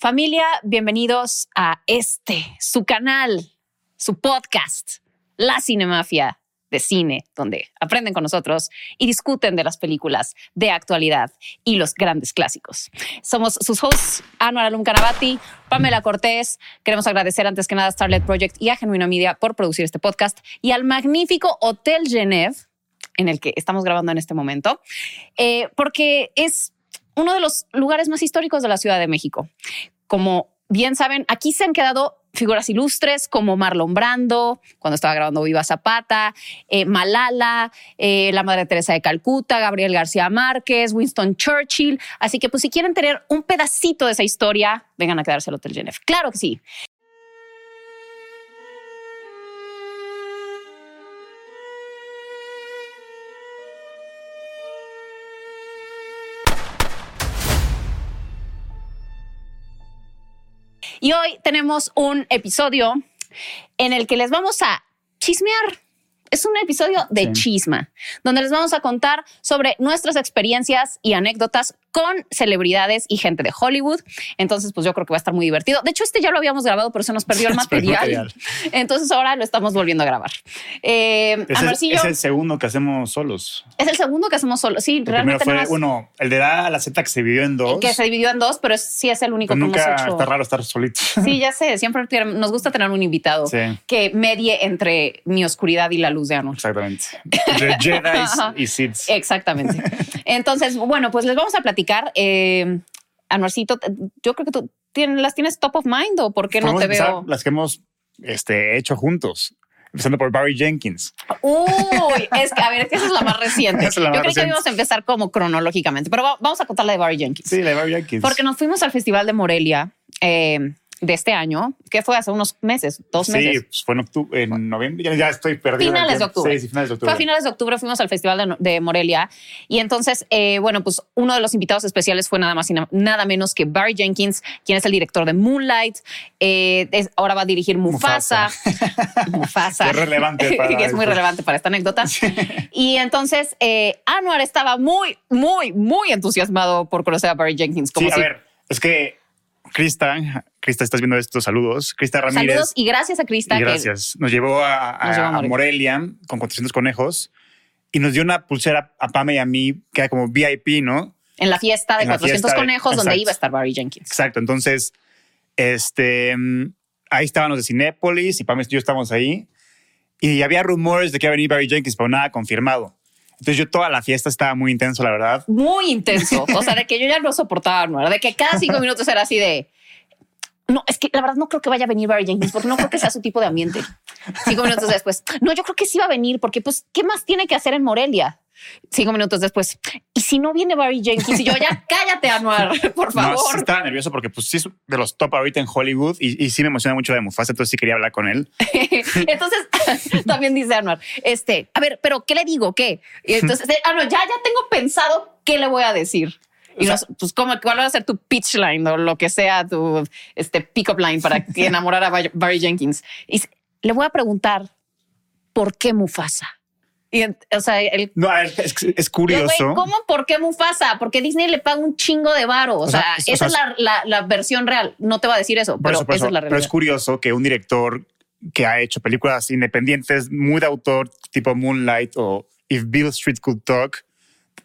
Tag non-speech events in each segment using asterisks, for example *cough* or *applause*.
Familia, bienvenidos a este, su canal, su podcast, La Cinemafia de cine, donde aprenden con nosotros y discuten de las películas de actualidad y los grandes clásicos. Somos sus hosts, Anuar Alum Canavati, Pamela Cortés. Queremos agradecer antes que nada a Starlet Project y a Genuina Media por producir este podcast y al magnífico Hotel Genève, en el que estamos grabando en este momento, eh, porque es uno de los lugares más históricos de la Ciudad de México. Como bien saben, aquí se han quedado figuras ilustres como Marlon Brando, cuando estaba grabando Viva Zapata, eh, Malala, eh, la Madre Teresa de Calcuta, Gabriel García Márquez, Winston Churchill. Así que, pues, si quieren tener un pedacito de esa historia, vengan a quedarse al Hotel Genève. Claro que sí. Y hoy tenemos un episodio en el que les vamos a chismear. Es un episodio de chisma, donde les vamos a contar sobre nuestras experiencias y anécdotas con celebridades y gente de Hollywood. Entonces, pues yo creo que va a estar muy divertido. De hecho, este ya lo habíamos grabado, pero se nos perdió el *laughs* material. Entonces ahora lo estamos volviendo a grabar. Eh, es, el, es, el, segundo que hacemos solos. Es el segundo que hacemos solos. Sí, el realmente. Fue, uno, el de la, la Z que se dividió en dos. Que se dividió en dos, pero sí es el único que nunca hemos hecho. Está raro estar solito. *laughs* Sí, ya sé. Siempre nos gusta tener un invitado que medie entre mi oscuridad y la luz de Arnold. Exactamente. De Jedi *laughs* y Sith. Exactamente. Entonces, bueno, pues les vamos a platicar eh, Anuarcito, yo creo que tú tienes, las tienes top of mind o por qué no te veo. Las que hemos este, hecho juntos. Empezando por Barry Jenkins. Uy, es que a ver, es que esa es la más *laughs* reciente. Yo creo que íbamos a empezar como cronológicamente, pero vamos a contar la de Barry Jenkins. Sí, la de Barry Jenkins. Porque nos fuimos al Festival de Morelia. Eh, de este año, que fue hace unos meses, dos meses. Sí, pues fue en, octubre, en noviembre, ya, estoy perdido. Finales de octubre. Sí, finales de octubre. Fue a finales de octubre, fuimos al Festival de, Morelia y entonces, eh, bueno, pues uno de los invitados especiales fue nada más y nada menos que Barry Jenkins, quien es el director de Moonlight, eh, ahora va a dirigir Mufasa. Mufasa. *laughs* es relevante para *laughs* Es muy relevante para esta anécdota. Y entonces, eh, Anwar estaba muy, muy, muy entusiasmado por conocer a Barry Jenkins. Como sí, a ver, es que Krista, Crista, estás viendo estos saludos. Crista Ramírez. Saludos y gracias a Crista. gracias. Nos llevó a, Morelia con 400 conejos y nos dio una pulsera a Pame y a mí que era como VIP, ¿no? En la fiesta de 400 conejos donde iba a estar Barry Jenkins. Exacto. Entonces, este, ahí estábamos de Cinépolis y Pame y yo estábamos ahí y había rumores de que iba a venir Barry Jenkins, pero nada confirmado. Entonces yo toda la fiesta estaba muy intenso, la verdad. Muy intenso. O sea, de que yo ya no soportaba, ¿no? De que cada cinco minutos era así de... No, es que la verdad no creo que vaya a venir Barry Jenkins porque no creo que sea su tipo de ambiente. Cinco minutos después. No, yo creo que sí va a venir porque pues, ¿qué más tiene que hacer en Morelia? Cinco minutos después. Y si no viene Barry Jenkins y yo ya *laughs* cállate, Anuar, por favor. No, sí estaba nervioso porque pues sí es de los top ahorita en Hollywood y, y sí me emociona mucho de Mufasa, entonces sí quería hablar con él. *laughs* entonces *laughs* también dice Anuar, este, a ver, pero ¿qué le digo? ¿Qué? Y entonces, Anuar, ya, ya tengo pensado qué le voy a decir. Y pues, ¿cómo, ¿cuál va a ser tu pitch line o lo que sea tu este, pick-up line para enamorar a Barry Jenkins? Y le voy a preguntar, ¿por qué Mufasa? Y, o sea, el, no, es, es curioso. ¿Cómo? ¿Por qué Mufasa? Porque Disney le paga un chingo de varo. O, sea, esa es la, la, versión real. No te va a decir eso, pero esa es la realidad. Pero es curioso que un director que ha hecho películas independientes muy de autor, tipo Moonlight o If Bill Street Could Talk,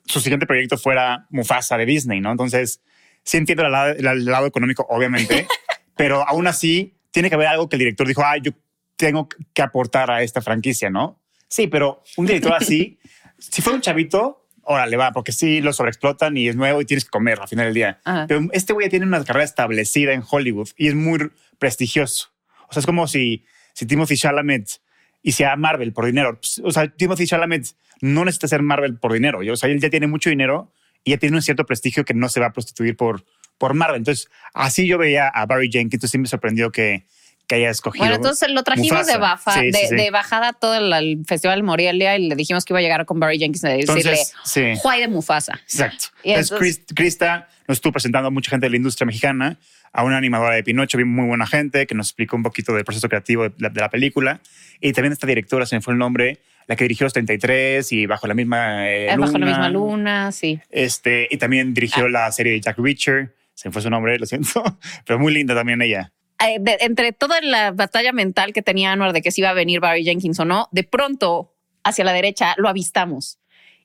su siguiente proyecto fuera Mufasa de Disney, ¿no? Entonces, sí entiendo el lado, económico, obviamente, *laughs* pero aún así tiene que haber algo que el director dijo, ah, yo tengo que aportar a esta franquicia, ¿no? Sí, pero un director así, *laughs* si fuera un chavito, órale, va, porque sí lo sobreexplotan y es nuevo y tienes que comer al final del día. Pero este güey tiene una carrera establecida en Hollywood y es muy prestigioso. O sea, es como si, si Timothy Chalamet hiciera Marvel por dinero. Pues, o sea, Timothy Chalamet no necesita ser Marvel por dinero. O sea, él ya tiene mucho dinero y ya tiene un cierto prestigio que no se va a prostituir por, por Marvel. Entonces, así yo veía a Barry Jenkins. Entonces, sí me sorprendió que, que haya escogido. Bueno, entonces lo trajimos de, baja, de, bajada todo el, Festival de Morelia y le dijimos que iba a llegar con Barry Jenkins y decirle sí. Juay de Mufasa. Exacto. entonces, Krista nos estuvo presentando a mucha gente de la industria mexicana, a una animadora de Pinocho, muy buena gente, que nos explicó un poquito del proceso creativo de la, película. Y también esta directora, se me fue el nombre, la que dirigió los 33 y Bajo la misma luna. Eh, bajo la misma luna, sí. Este, y también dirigió ah. la serie de Jack Reacher se me fue su nombre, lo siento, *laughs* pero muy linda también ella. Eh, de- entre toda la batalla mental que tenía Anwar de que si iba a venir Barry Jenkins o no, de pronto hacia la derecha lo avistamos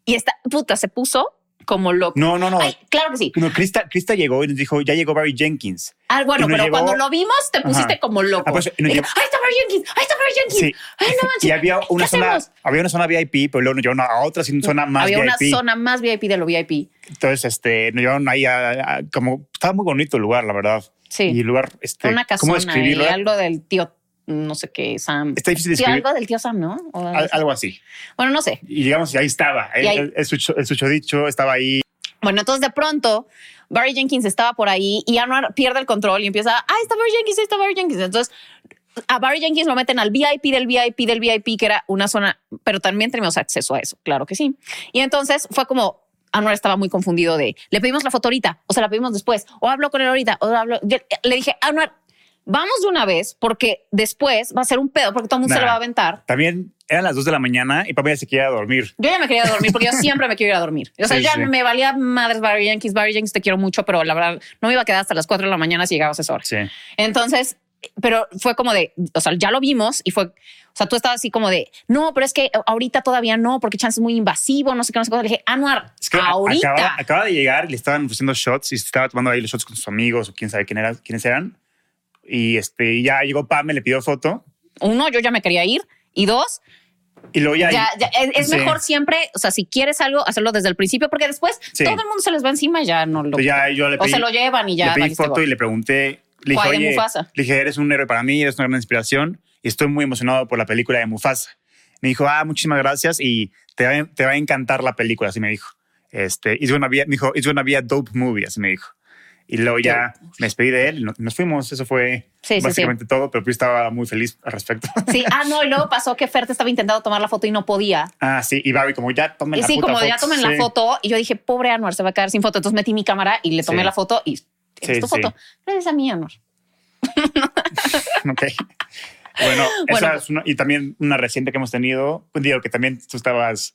y esta puta se puso como loco. No, no, no. Ay, claro que sí. No, Krista, Krista llegó y nos dijo, ya llegó Barry Jenkins. Ah, bueno, pero llegó- cuando lo vimos te pusiste Ajá. como loco. Ah, pues, Dije, llevó- ahí está Barry Jenkins, ahí está Barry Jenkins. Sí. Ay, no manches. Y había una ¿Qué zona, hacemos? había una zona VIP, pero luego nos llevaron a otra zona más Había una VIP. zona más VIP de lo VIP. Entonces, este, nos llevaron ahí a, a- como, estaba muy bonito el lugar, la verdad. Sí. Y lugar, este, una ¿cómo casona y describirlo? algo del tío, no sé qué, Sam. Está difícil de Sí, algo del tío Sam, ¿no? Algo Al- así. algo así. Bueno, no sé. Y llegamos y ahí estaba. Y El, ahí- el, el sucho- el susodicho estaba ahí. Bueno, entonces de pronto Barry Jenkins estaba por ahí y Anwar pierde el control y empieza, ahí está Barry Jenkins, está Barry Jenkins. Entonces a Barry Jenkins lo meten al VIP del VIP del VIP, que era una zona, pero también tenemos acceso a eso, claro que sí. Y entonces fue como, Anwar estaba muy confundido de, le pedimos la foto ahorita, o se la pedimos después, o hablo con él ahorita, o hablo... Yo le dije, Anwar, vamos de una vez, porque después va a ser un pedo, porque todo el mundo se lo va a aventar. También eran las dos de la mañana y papá ya se quería dormir. Yo ya me quería dormir porque yo *laughs* siempre me quiero ir a dormir. O sea, Sí, ya sí. me valía madres Barry Jenkins. Barry Jenkins, te quiero mucho, pero la verdad no me iba a quedar hasta las 4 de la mañana si llegabas a esa hora. Sí. Entonces, pero fue como de, o sea, ya lo vimos y fue, o sea, tú estabas así como de, no, pero es que ahorita todavía no, porque chance es muy invasivo, no sé qué, no sé qué. Le dije, Anuar, Es que ahorita. Acaba, acaba de llegar y le estaban ofreciendo shots y estaba tomando ahí los shots con sus amigos o quién sabe quién era, quiénes eran. Y este, ya llegó Pam, me le pidió foto Uno, yo ya me quería ir. Y dos, y luego ya. ya, ya, es, es Sí. mejor siempre, o sea, si quieres algo, hacerlo desde el principio, porque después Sí. todo el mundo se les va encima y ya no lo. Entonces ya yo le o pedí, se lo llevan y ya. le pedí foto y le pregunté. Le dije, ¿Cuál de oye, le dije, eres un héroe para mí, eres una gran inspiración estoy muy emocionado por la película de Mufasa. Me dijo, ah, muchísimas gracias y te va, te va a encantar la película, así me dijo. Este, it's gonna be, me dijo, it's gonna be a dope movie, así me dijo. Y luego ya me despedí de él y nos, fuimos. Eso fue Sí, sí, básicamente todo, pero yo estaba muy feliz al respecto. *laughs* Sí, ah, no, y luego pasó que Fer te estaba intentando tomar la foto y no podía. ah, sí, y Barry, como ya tomen Y la sí, puta como foto. ya tomen la Sí. foto, y yo dije, pobre Anuar, se va a quedar sin foto. Entonces metí mi cámara y le tomé Sí. la foto y Sí, tu sí. foto. Gracias a mí, Anuar. *laughs* Ok. Bueno, *laughs* Bueno. esa es una, y también una reciente que hemos tenido, digo que también tú estabas,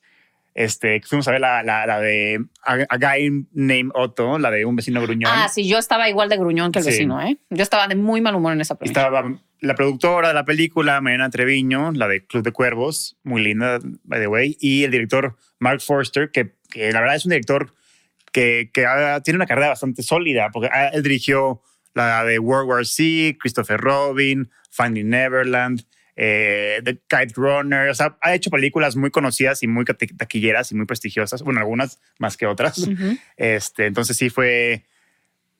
este, fuimos a ver la, la, la de a, a Guy Named Otto, la de un vecino gruñón. Ah, sí, yo estaba igual de gruñón que el Sí. vecino, ¿eh? Yo estaba de muy mal humor en esa premisa. Estaba la productora de la película, Mariana Treviño, la de Club de Cuervos, muy linda, by the way, y el director Mark Forster, que, que la verdad es un director que, que ha- tiene una carrera bastante sólida, porque ah, él dirigió la de World War Z, Christopher Robin, Finding Neverland, eh, The Kite Runner, o sea, ha hecho películas muy conocidas y muy taqui- taquilleras y muy prestigiosas, bueno, algunas más que otras. Este, entonces sí fue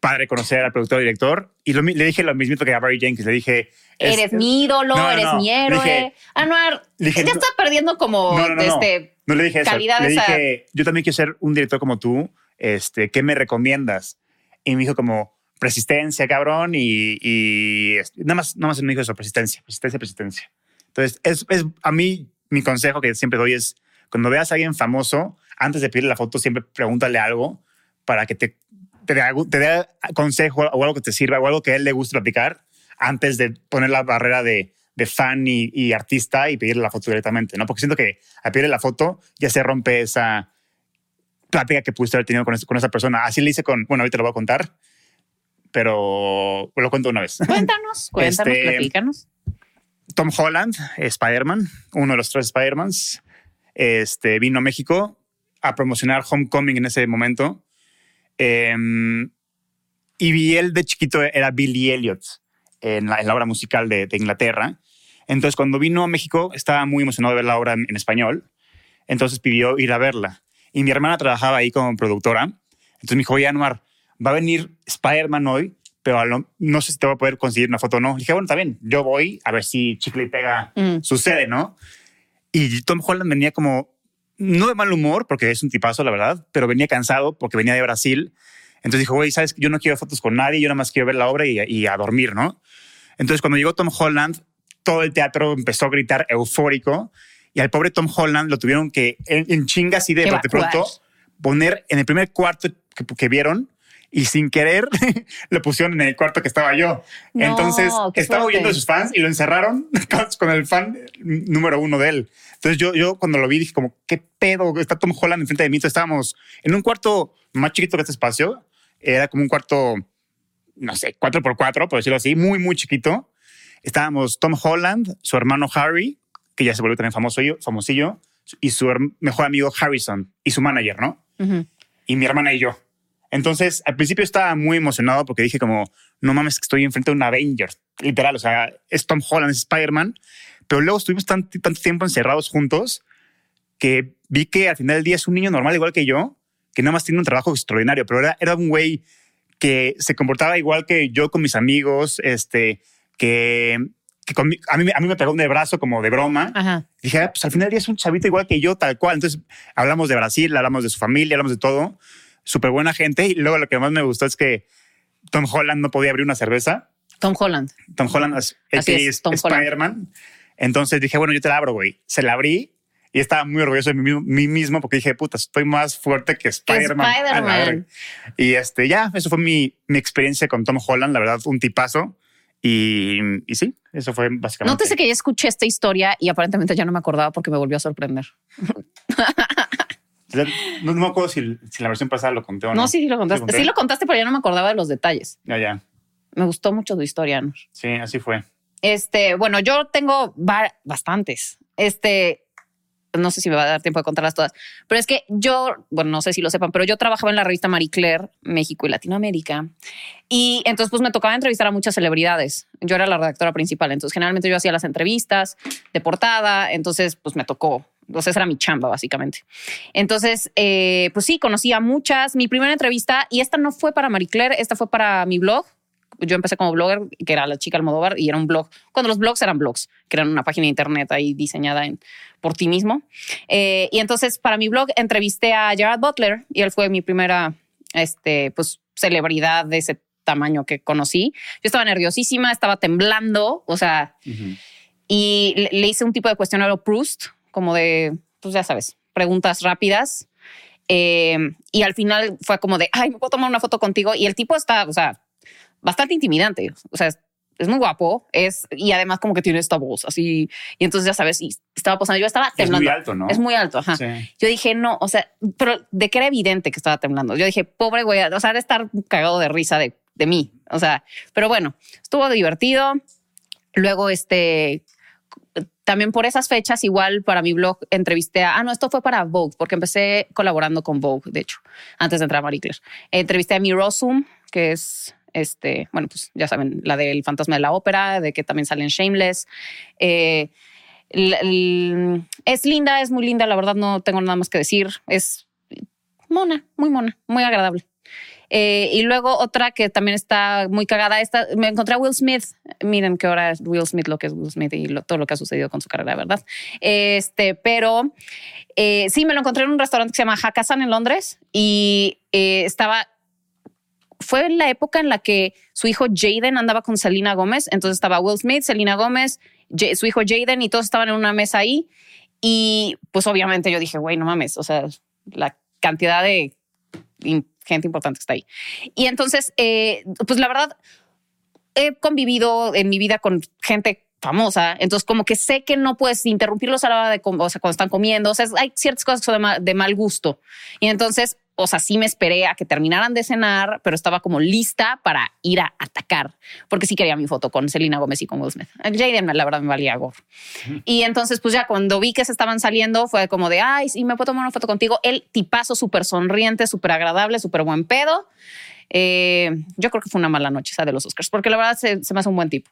padre conocer al productor y director. Y lo le dije lo mismo que a Barry Jenkins. Le dije... es- Eres mi ídolo, No, eres no. mi héroe. dije- Anuar, le dije, ya no- está perdiendo como este. No le dije eso. calidad le esa- dije, yo también quiero ser un director como tú. Este, ¿Qué me recomiendas? Y me dijo como persistencia, cabrón. Y, y nada, más, nada más me dijo eso, persistencia, persistencia, persistencia. Entonces, es, es a mí mi consejo que siempre doy es cuando veas a alguien famoso, antes de pedirle la foto, siempre pregúntale algo para que te, te, dé, consejo o algo que te sirva o algo que a él le guste platicar antes de poner la barrera de, de fan y, artista y pedirle la foto directamente, ¿no? Porque siento que al pedirle la foto ya se rompe esa plática que pudiste haber tenido con, con esa persona. Así le hice con, bueno, ahorita lo voy a contar, pero lo cuento una vez. Cuéntanos, *laughs* cuéntanos, Este, platícanos. Tom Holland, Spider-Man, uno de los tres Spider-Mans, este, vino a México a promocionar Homecoming en ese momento. Em, y él de chiquito era Billy Elliot en la, en la obra musical de, de Inglaterra. Entonces, cuando vino a México, estaba muy emocionado de ver la obra en, en español. Entonces pidió ir a verla. Y mi hermana trabajaba ahí como productora. Entonces me dijo, oye, Anuar, va a venir Spider-Man hoy, pero lo- no sé si te voy a poder conseguir una foto o no. Le dije, bueno, está bien, yo voy a ver si Chicle y Pega Mm. sucede, ¿no? Y Tom Holland venía como, no de mal humor, porque es un tipazo, la verdad, pero venía cansado porque venía de Brasil. Entonces dijo, güey, sabes, yo no quiero fotos con nadie, yo nada más quiero ver la obra y, y a dormir, ¿no? Entonces cuando llegó Tom Holland, todo el teatro empezó a gritar eufórico y al pobre Tom Holland lo tuvieron que en, en chinga así de, de pronto poner en el primer cuarto que, que vieron y sin querer *laughs* lo pusieron en el cuarto que estaba yo. No, Entonces estaba huyendo de sus fans y lo encerraron *laughs* con, el fan número uno de él. Entonces yo, yo cuando lo vi dije como, ¿qué pedo? Está Tom Holland enfrente de mí. Entonces estábamos en un cuarto más chiquito que este espacio. Era como un cuarto no sé, cuatro por cuatro, por decirlo así, muy, muy chiquito. Estábamos Tom Holland, su hermano Harry, que ya se volvió también famoso, famosillo, y su mejor amigo Harrison y su manager, ¿no? Y mi hermana y yo. Entonces, al principio estaba muy emocionado porque dije como, no mames, que estoy enfrente de un Avenger, literal, o sea, es Tom Holland, es Spider-Man, pero luego estuvimos tanto, tanto tiempo encerrados juntos que vi que al final del día es un niño normal igual que yo, que nada más tiene un trabajo extraordinario, pero era, era un güey que se comportaba igual que yo con mis amigos, este, que, a, mí, a mí me pegó un de brazo como de broma. Dije, ah, pues al final del día es un chavito igual que yo, tal cual. Entonces hablamos de Brasil, hablamos de su familia, hablamos de todo. Súper buena gente. Y luego lo que más me gustó es que Tom Holland no podía abrir una cerveza. Tom Holland. Tom Holland es, es, Spider-Man. Entonces dije, bueno, yo te la abro, güey. Se la abrí y estaba muy orgulloso de mí, mismo porque dije, puta, estoy más fuerte que Spider-Man. y este, ya, eso fue mi, mi experiencia con Tom Holland, la verdad, un tipazo. Y, y, sí, eso fue básicamente. Nótese que ya escuché esta historia y aparentemente ya no me acordaba porque me volvió a sorprender. *laughs* no, me acuerdo si, si, la versión pasada lo conté o no. No, sí, sí lo contaste. ¿Sí, lo contaste, pero ya no me acordaba de los detalles. Ya, ya. Me gustó mucho tu historia, ¿no? Sí, así fue. Este, bueno, yo tengo bastantes. Este, no sé si me va a dar tiempo de contarlas todas, pero es que yo, bueno, no sé si lo sepan, pero yo trabajaba en la revista Marie Claire, México y Latinoamérica, y entonces pues me tocaba entrevistar a muchas celebridades. Yo era la redactora principal, entonces generalmente yo hacía las entrevistas de portada, entonces pues me tocó. Entonces era mi chamba, básicamente. Entonces, eh, pues sí, conocí a muchas. Mi primera entrevista, y esta no fue para Marie Claire, esta fue para mi blog, yo empecé como blogger, que era la chica Almodóvar, y era un blog, cuando los blogs eran blogs, que eran una página de internet ahí diseñada en, por ti mismo. Eh, y entonces para mi blog entrevisté a Gerard Butler y él fue mi primera este, pues, celebridad de ese tamaño que conocí. Yo estaba nerviosísima, estaba temblando, o sea, y le, hice un tipo de cuestionario Proust, como de, pues ya sabes, preguntas rápidas. Eh, y al final fue como de, ay, me puedo tomar una foto contigo. Y el tipo está, o sea, bastante intimidante. O sea, es muy guapo, es y además como que tiene esta voz así y entonces ya sabes, y estaba posando, yo estaba temblando. Es muy alto, ¿no? Es muy alto, ajá. Yo dije, no, o sea, pero de que era evidente que estaba temblando. Yo dije, pobre güey, o sea, de estar cagado de risa de, de mí, o sea, pero bueno, estuvo divertido. Luego, este, también por esas fechas, igual para mi blog entrevisté a, ah, no, esto fue para Vogue, porque empecé colaborando con Vogue, de hecho, antes de entrar a Marie Claire. Entrevisté a mi Rosum, que es este, bueno, pues ya saben, la del fantasma de la ópera, de que también salen Shameless. Eh, es linda, es muy linda, la verdad no tengo nada más que decir. Es mona, muy mona, muy agradable. Eh, y luego otra que también está muy cagada, esta, me encontré a Will Smith. Miren qué hora es Will Smith, lo que es Will Smith y todo lo que ha sucedido con su carrera, ¿verdad? Este, pero eh, sí, me lo encontré en un restaurante que se llama Hakkasan en Londres y estaba fue en la época en la que su hijo Jaden andaba con Selena Gómez. Entonces estaba Will Smith, Selena Gómez, su hijo Jaden y todos estaban en una mesa ahí. Y pues obviamente yo dije, güey, no mames, o sea, la cantidad de gente importante está ahí. Y entonces, eh, pues la verdad, he convivido en mi vida con gente famosa, entonces como que sé que no puedes interrumpirlos a la hora de, o sea, cuando están comiendo, o sea, hay ciertas cosas que son de mal gusto. Y entonces o sea, sí me esperé a que terminaran de cenar, pero estaba como lista para ir a atacar, porque sí quería mi foto con Selena Gómez y con Will Smith. Jaden, la verdad, me valía gorro. Y entonces, pues ya cuando vi que se estaban saliendo, fue como de, ay, sí, me puedo tomar una foto contigo. El tipazo súper sonriente, súper agradable, súper buen pedo. Eh, yo creo que fue una mala noche esa de los Oscars, porque la verdad se, se me hace un buen tipo.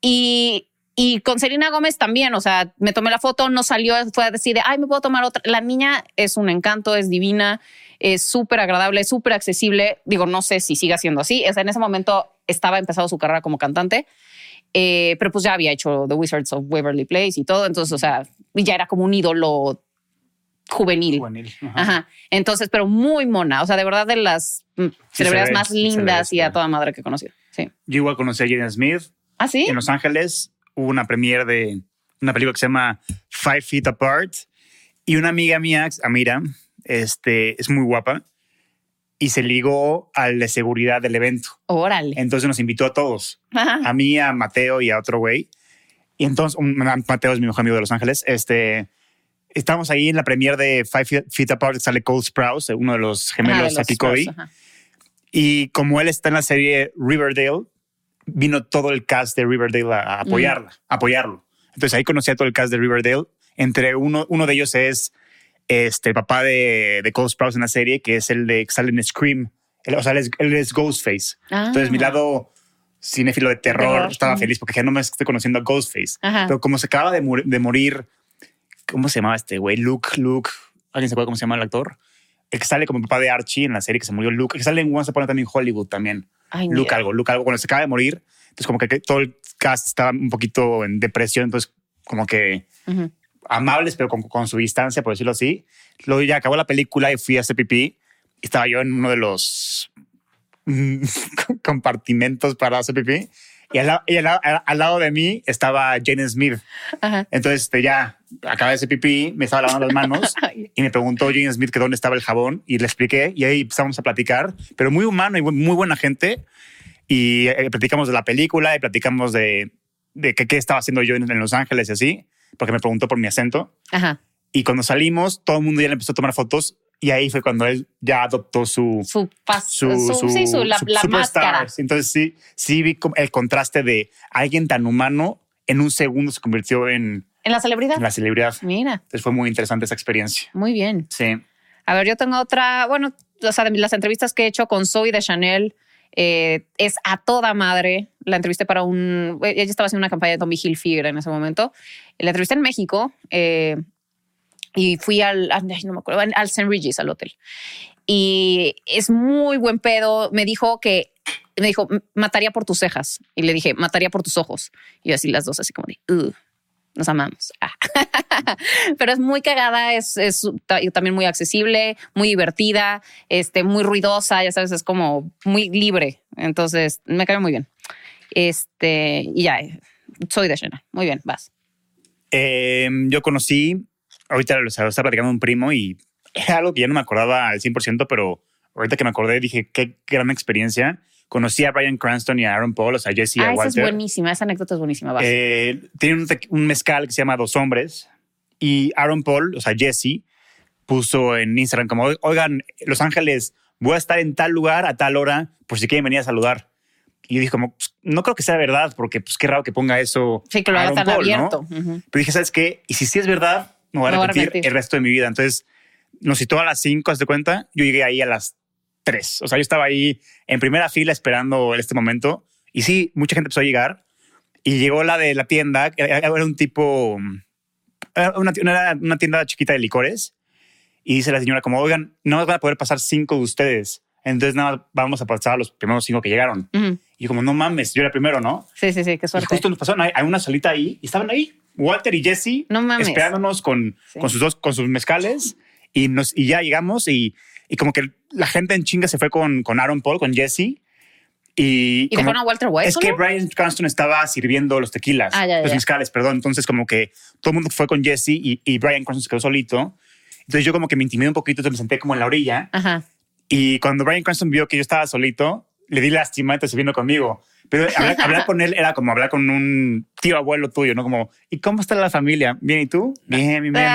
Y y con Selena Gómez también, o sea, me tomé la foto, no salió, fue a decir, ay, me puedo tomar otra. La niña es un encanto, es divina, es súper agradable, súper accesible. Digo, no sé si siga siendo así. O sea, en ese momento estaba empezando su carrera como cantante, eh, pero pues ya había hecho The Wizards of Waverly Place y todo. Entonces, o sea, ya era como un ídolo juvenil. juvenil ajá. Entonces, pero muy mona. O sea, de verdad de las mm, celebridades más lindas y a toda madre que he conocido. Sí. Yo igual conocí a Jaden Smith. ¿Ah, sí? En Los Ángeles hubo una premiere de una película que se llama Five Feet Apart y una amiga mía, Amira, este, es muy guapa y se ligó al de seguridad del evento. Órale. Entonces nos invitó a todos, a mí, a Mateo y a otro güey. Y entonces, Mateo es mi mejor amigo de Los Ángeles. Este, estamos ahí en la premiere de Five Feet Apart, sale Cole Sprouse, uno de los gemelos de Kobe. Y como él está en la serie Riverdale, vino todo el cast de Riverdale a, apoyarla, a apoyarlo. Entonces ahí conocí a todo el cast de Riverdale. Entre uno, uno de ellos es este, el papá de, de Cole Sprouse en la serie, que es el de que sale en Scream. Él- o sea, él es, él es Ghostface. Ah. Entonces mi lado cinéfilo de terror, Terror, estaba ujú. feliz porque ya no me estoy conociendo a Ghostface. Ajá. Pero como se acaba de, mor- de morir, ¿cómo se llamaba este güey? Luke, Luke. ¿Alguien se acuerda cómo se llama el actor? El que sale como papá de Archie en la serie que se murió Luke. El que sale en Once Upon a Time in Hollywood también. Ay, Luke algo, Luke algo. Cuando se acaba de morir, entonces como que, todo el cast estaba un poquito en depresión, entonces como que amables, pero con, con su distancia, por decirlo así. Luego ya acabó la película y fui a hacer pipí. Estaba yo en uno de los mm, *laughs* compartimentos para hacer pipí. Y al, la- y al la- al lado de mí estaba Jane Smith. Ajá. Entonces este, ya acabé de hacer pipí, me estaba lavando las manos *laughs* y me preguntó Jane Smith que dónde estaba el jabón y le expliqué y ahí empezamos a platicar, pero muy humano y muy buena gente. Y eh, platicamos de la película y platicamos de, de que, qué estaba haciendo yo en, en Los Ángeles y así, porque me preguntó por mi acento. Ajá. Y cuando salimos, todo el mundo ya le empezó a tomar fotos y ahí fue cuando él ya adoptó su... Su, pas- Su, su- su- sí, su, la, máscara. Entonces sí, sí vi el contraste de alguien tan humano en un segundo se convirtió en, En la celebridad. en la celebridad. Mira, Entonces fue muy interesante esa experiencia. muy bien. Sí. A ver, yo tengo otra, bueno, o sea, las entrevistas que he hecho con Zoe de Chanel eh, es a toda madre. La entrevisté para un, ella estaba haciendo una campaña de Tommy Hilfiger en ese momento. La entrevisté en México eh, y fui al, ay, no me acuerdo, al St. Regis, al hotel. Y es muy buen pedo. Me dijo que, me dijo, mataría por tus cejas. Y le dije, mataría por tus ojos. Y yo así las dos, así como de, "Ugh, nos amamos. Ah. *laughs* Pero es muy cagada, es, es también muy accesible, muy divertida, este, muy ruidosa, ya sabes, es como muy libre. Entonces me cae muy bien. Este, y ya, soy de Shena. Muy bien, vas. Eh, yo conocí, ahorita lo estaba platicando un primo y era algo que ya no me acordaba al 100%, pero ahorita que me acordé dije, qué gran experiencia. Conocí a Brian Cranston y a Aaron Paul, o sea, Jesse y a esa es Walter. buenísima, esa anécdota es buenísima. Eh, tienen un, mezcal que se llama Dos Hombres y Aaron Paul, o sea, Jesse, puso en Instagram como, oigan, Los Ángeles, voy a estar en tal lugar a tal hora por si quieren venir a saludar. Y yo dije como, "Pues, no creo que sea verdad, porque pues qué raro que ponga eso. sí, que lo haga tan Paul, ¿no? abierto. Ujú. Pero dije, ¿sabes qué? Y si sí es verdad, me voy a Me voy a arrepentir arrepentir. el resto de mi vida. Entonces, nos citó a las 5, haz de cuenta. Yo llegué ahí a las 3. O sea, yo estaba ahí en primera fila esperando este momento. Y sí, mucha gente empezó a llegar. Y llegó la de la tienda. que Era un tipo... Era una, una, una tienda chiquita de licores. Y dice la señora como, oigan, no van a poder pasar cinco de ustedes. Entonces nada, más vamos a pasar a los primeros cinco que llegaron. Ujú. Y yo como, no mames, yo era primero, ¿no? Sí, sí, sí, qué Y suerte. justo nos pasaron, hay, hay una salita ahí y estaban ahí. Walter y Jesse No mames. esperándonos con, Sí. con sus dos, con sus mezcales y, nos, y ya llegamos y, y como que la gente en chinga se fue con, con Aaron Paul, con Jesse. Y, ¿Y como- dejaron a Walter White? es que? Brian Cranston estaba sirviendo los tequilas, Ah, ya, los mezcales, perdón. Entonces como que todo el mundo fue con Jesse y, y Brian Cranston se quedó solito. Entonces yo como que me intimidé un poquito, entonces me senté como en la orilla Ajá. y cuando Brian Cranston vio que yo estaba solito, le di lástima, entonces vino conmigo. Pero hablar, *laughs* hablar con él era como hablar con un tío abuelo tuyo, ¿no? Como, ¿y cómo está la familia? Bien, ¿y tú? Bien, bien, bien.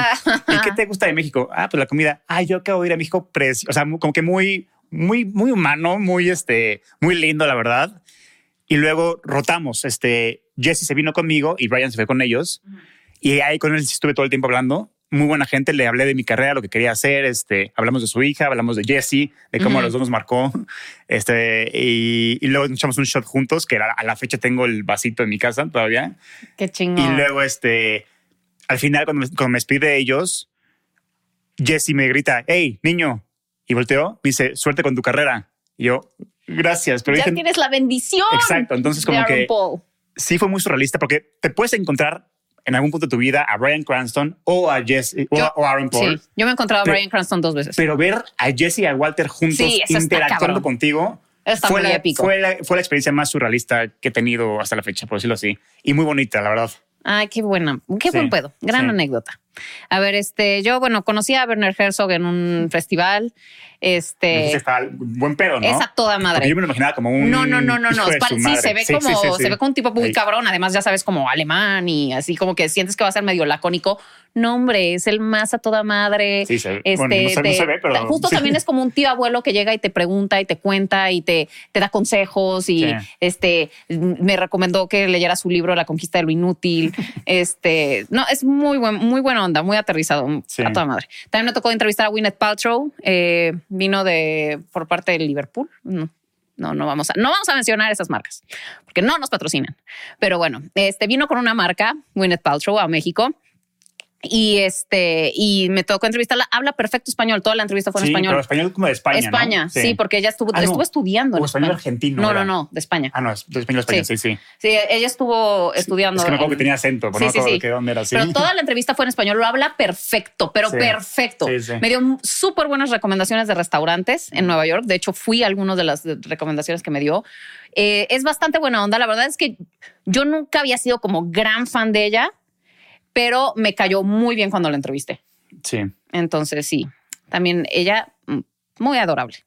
¿Y qué te gusta de México? Ah, pues la comida. Ah, yo acabo de ir a México, precio. O sea, como que muy, muy, muy humano, muy, este, muy lindo, la verdad. Y luego rotamos. Este, Jesse se vino conmigo y Brian se fue con ellos. Y ahí con él estuve todo el tiempo hablando. Muy buena gente. Le hablé de mi carrera, lo que quería hacer. Este, hablamos de su hija, hablamos de Jesse, de cómo los dos nos marcó. *laughs* Este, y, y luego echamos un shot juntos, que a la fecha tengo el vasito en mi casa todavía. Qué chingón. Y luego, este, al final, cuando me, cuando me despide de ellos, Jesse me grita, hey, niño. Y volteó, me dice, suerte con tu carrera. Y yo, gracias. Pero ya dije, tienes la bendición. exacto. Entonces, como que Paul. sí fue muy surrealista porque te puedes encontrar en algún punto de tu vida a Brian Cranston o a Jesse o, Yo- o a Aaron Paul. Sí, yo me he encontrado a Brian Cranston dos veces. Pero ver a Jesse y a Walter juntos Sí, interactuando contigo Está fue, muy la, épico. fue, la, fue la experiencia más surrealista que he tenido hasta la fecha, por decirlo así. Y muy bonita, la verdad. Ay, qué buena, qué Sí, buen pedo. Gran anécdota. A ver, este, yo, bueno, conocí a Werner Herzog en un festival. Este. Está buen pedo, ¿no? Es a toda madre. Porque yo me lo imaginaba como un. No, no, no, no, no. Sí, se ve Sí, como, sí, sí, sí. se ve como un tipo muy Ahí. cabrón. Además, ya sabes, como alemán y así como que sientes que va a ser medio lacónico. No, hombre, es el más a toda madre. Sí, se ve. Este, Bueno, no se- no se ve, pero- Justo también es como un tío abuelo que llega y te pregunta y te cuenta y te, te da consejos y este me recomendó que leyera su libro La conquista de lo inútil. *laughs* este, no, es muy buen, muy buena onda, muy aterrizado Sí. a toda madre. También me tocó entrevistar a Gwyneth Paltrow, eh, vino de por parte del Liverpool. No, no, no vamos a, no vamos a mencionar esas marcas porque no nos patrocinan. Pero bueno, este vino con una marca, Gwyneth Paltrow, a México. Y este, y me tocó entrevistarla. Habla perfecto español. Toda la entrevista fue en Sí, español. pero español como de España. ¿no? España, sí. porque ella estuvo, Ah, no. estuvo estudiando. O español España. argentino No, no, no, de España. Ah, no, es de español España, sí, sí. Sí, ella estuvo estudiando. Es que me acuerdo en- que tenía acento, pero Sí, no sí, me que dónde era. Sí. Pero toda la entrevista fue en español. Lo habla perfecto, pero perfecto. Sí, sí. Me dio súper buenas recomendaciones de restaurantes en Nueva York. De hecho, fui a algunas de las recomendaciones que me dio. Eh, es bastante buena onda. La verdad es que yo nunca había sido como gran fan de ella, pero me cayó muy bien cuando la entrevisté. Sí. Entonces, sí, también ella mm, muy adorable.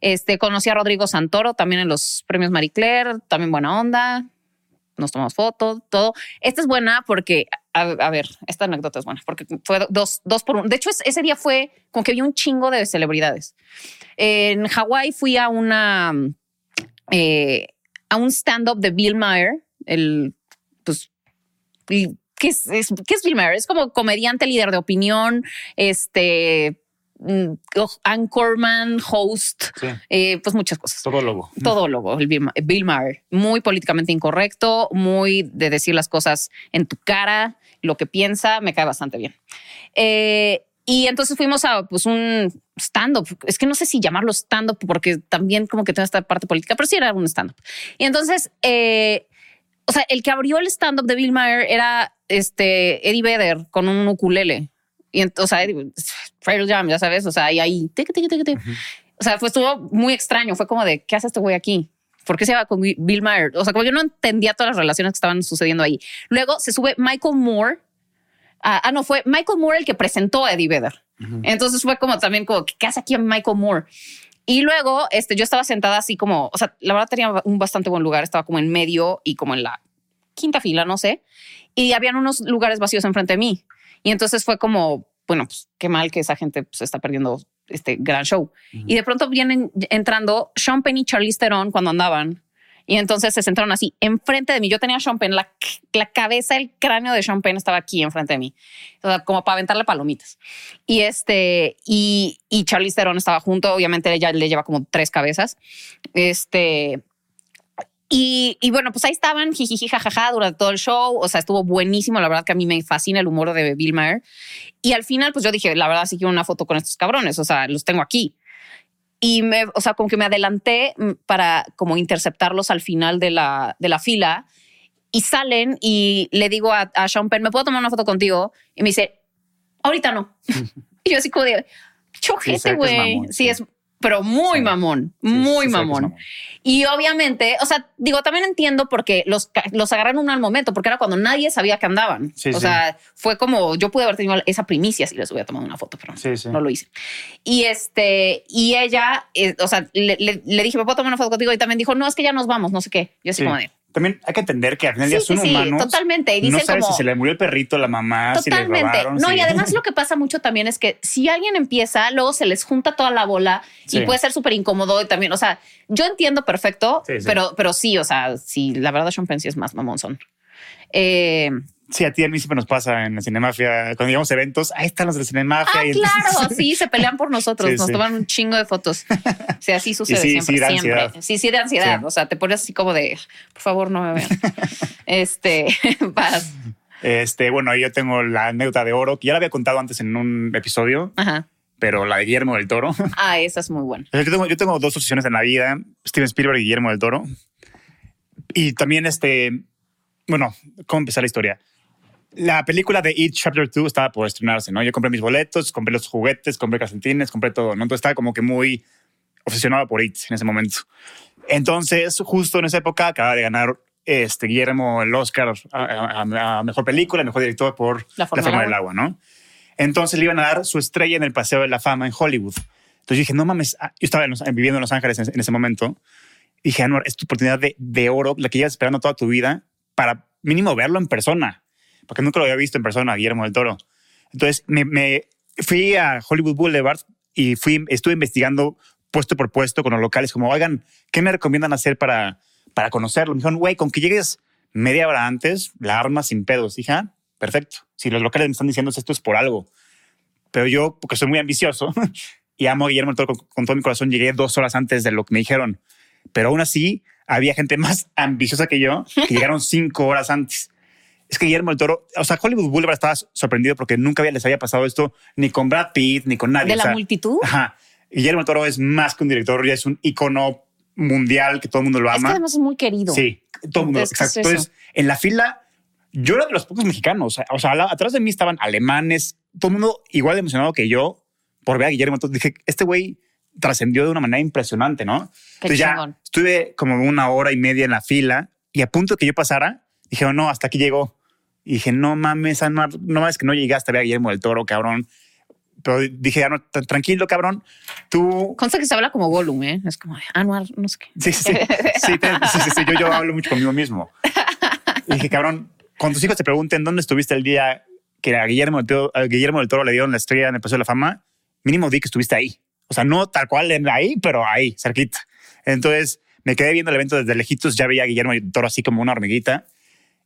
Este conocí a Rodrigo Santoro también en los premios Marie Claire, también buena onda. Nos tomamos fotos, todo. Esta es buena porque, a, a ver, esta anécdota es buena porque fue dos, dos por uno. De hecho, es- ese día fue como que vi un chingo de celebridades. En Hawái fui a una, eh, a un stand-up de Bill Maher, el, pues, y- ¿qué es, es- ¿qué es Bill Maher? Es como comediante, líder de opinión, este, mm, anchorman, host, Sí. eh, pues muchas cosas. Todo logo. Todólogo, el Bill Maher. Muy políticamente incorrecto, muy de decir las cosas en tu cara, lo que piensa, me cae bastante bien. Eh, y entonces fuimos a pues, un stand-up. Es que no sé si llamarlo stand-up porque también como que tiene esta parte política, pero sí era un stand-up. Y entonces, eh, o sea, el que abrió el stand-up de Bill Maher era este Eddie Vedder con un ukulele. Y o sea, Eddie- Pearl Jam, ya sabes, o sea, y ahí, tic, tic, tic, tic. o sea, fue estuvo muy extraño. Fue como de, ¿qué hace este güey aquí? ¿Por qué se va con Bill Maher? O sea, como yo no entendía todas las relaciones que estaban sucediendo ahí. Luego se sube Michael Moore. Ah, ah, no, fue Michael Moore el que presentó a Eddie Vedder. Entonces fue como también como, ¿qué hace aquí Michael Moore? Y luego este, yo estaba sentada así como, o sea, la verdad tenía un bastante buen lugar. Estaba como en medio y como en la quinta fila, no sé. Y habían unos lugares vacíos enfrente de mí. Y entonces fue como, bueno, pues qué mal que esa gente se está perdiendo este gran show. Y de pronto vienen entrando Sean Penn y Charlize Theron cuando andaban. Y entonces se sentaron así enfrente de mí. Yo tenía a Sean Penn, la, la cabeza, el cráneo de Sean Penn estaba aquí enfrente de mí, o sea, como para aventarle palomitas. Y este, y, y Charlize Theron estaba junto. Obviamente ella le lleva como tres cabezas. Este, y, y bueno, pues ahí estaban, jijiji, jajaja, durante todo el show. O sea, estuvo buenísimo. La verdad que a mí me fascina el humor de Bill Maher. Y al final, pues yo dije, la verdad, sí quiero una foto con estos cabrones. O sea, los tengo aquí. Y me, o sea, como que me adelanté mm, para como interceptarlos al final de la, de la fila. Y salen y le digo a, a Sean Penn, ¿me puedo tomar una foto contigo? Y me dice, ahorita no. *laughs* y yo así como de, chojete, güey. sí. es, pero muy Sí. mamón, Sí, muy sí, mamón. Y obviamente, o sea, digo, también entiendo porque los, los agarraron uno al momento, porque era cuando nadie sabía que andaban. O sea, fue como yo pude haber tenido esa primicia si les hubiera tomado una foto, pero no lo hice. Y este, y ella, eh, o sea, le, le- le dije, ¿me puedo tomar una foto contigo? Y también dijo, no, es que ya nos vamos, no sé qué. Yo así Sí. como de, También hay que entender que al final sí, ya son sí, humanos. totalmente. Y no dicen sabes como, si se le murió el perrito, la mamá, si le Totalmente. robaron. no, y además lo que pasa mucho también es que si alguien empieza, luego se les junta toda la bola Sí. y puede ser súper incómodo y también, o sea, yo entiendo perfecto. Pero, pero sí, o sea, sí, la verdad Sean Penn sí es más mamón son. Eh, Sí, a ti a mí siempre nos pasa en la Cinemafia. Cuando llegamos a eventos, ahí están los de la Cinemafia. ah, y entonces- claro, sí, se pelean por nosotros, *laughs* Sí, nos sí. toman un chingo de fotos. O sea, así *laughs* sucede sí, siempre, siempre. ansiedad. Sí, sí, de ansiedad. O sea, te pones así como de, por favor, no me vean. *laughs* este, vas. Este, bueno, yo tengo la anécdota de oro, que ya la había contado antes en un episodio, Ajá. pero la de Guillermo del Toro. Ah, esa es muy buena. Yo tengo, yo tengo dos obsesiones en la vida, Steven Spielberg y Guillermo del Toro. Y también este, bueno, ¿cómo empezar la historia? La película de It Chapter 2 estaba por estrenarse, ¿no? Yo compré mis boletos, compré los juguetes, compré calcetines, compré todo, ¿no? Entonces estaba como que muy obsesionado por It en ese momento. Entonces, justo en esa época acaba de ganar este Guillermo el Oscar a, a- mejor película, mejor director por La La forma del del agua, ¿no? Entonces le iban a dar su estrella en el Paseo de la Fama en Hollywood. Entonces yo dije, no mames, ah, yo estaba en Los- viviendo en Los Ángeles en, en ese momento. Y dije, Anuar, es tu oportunidad de, de oro, la que llevas esperando toda tu vida para mínimo verlo en persona, porque nunca lo había visto en persona, Guillermo del Toro. Entonces me, me fui a Hollywood Boulevard y fui, estuve investigando puesto por puesto con los locales, como, oigan, ¿qué me recomiendan hacer para, para conocerlo? Me dijeron, güey, con que llegues media hora antes, la arma sin pedos. Dije, ah, perfecto. Si los locales me están diciendo esto es por algo. Pero yo, porque soy muy ambicioso *laughs* y amo a Guillermo del Toro con, con todo mi corazón, llegué dos horas antes de lo que me dijeron. Pero aún así, había gente más *laughs* ambiciosa que yo que llegaron cinco horas antes. Es que Guillermo del Toro, o sea, Hollywood Boulevard estaba sorprendido porque nunca les había pasado esto ni con Brad Pitt ni con nadie. ¿De O la multitud? Ajá. Guillermo del Toro es más que un director, ya es un icono mundial que todo el mundo lo Es que ama. además es muy querido. Sí, todo el mundo. Entonces, ¿qué es Exacto. eso? Entonces, en la fila, yo era de los pocos mexicanos. O sea, atrás de mí estaban alemanes, todo el mundo igual de emocionado que yo por ver a Guillermo. Entonces dije, este güey trascendió de una manera impresionante, ¿no? Qué Entonces ya chingón. estuve como una hora y media en la fila y a punto de que yo pasara, dije, oh, no, hasta aquí llegó. Y dije, no mames, Anuar, no mames que no llegaste a ver a Guillermo del Toro, cabrón. Pero dije, Anuar, tranquilo, cabrón. Tú Consta que se habla como Gollum, ¿eh? Es como Anuar, no sé qué. Sí, sí, sí. Sí, sí, Yo, yo hablo mucho conmigo mismo. Y dije, cabrón, cuando tus hijos te pregunten dónde estuviste el día que a Guillermo, del Toro- a Guillermo del Toro le dieron la estrella en el Paseo de la Fama, mínimo di que estuviste ahí. O sea, no tal cual ahí, pero ahí, cerquita. Entonces me quedé viendo el evento desde lejitos, ya veía a Guillermo del Toro así como una hormiguita.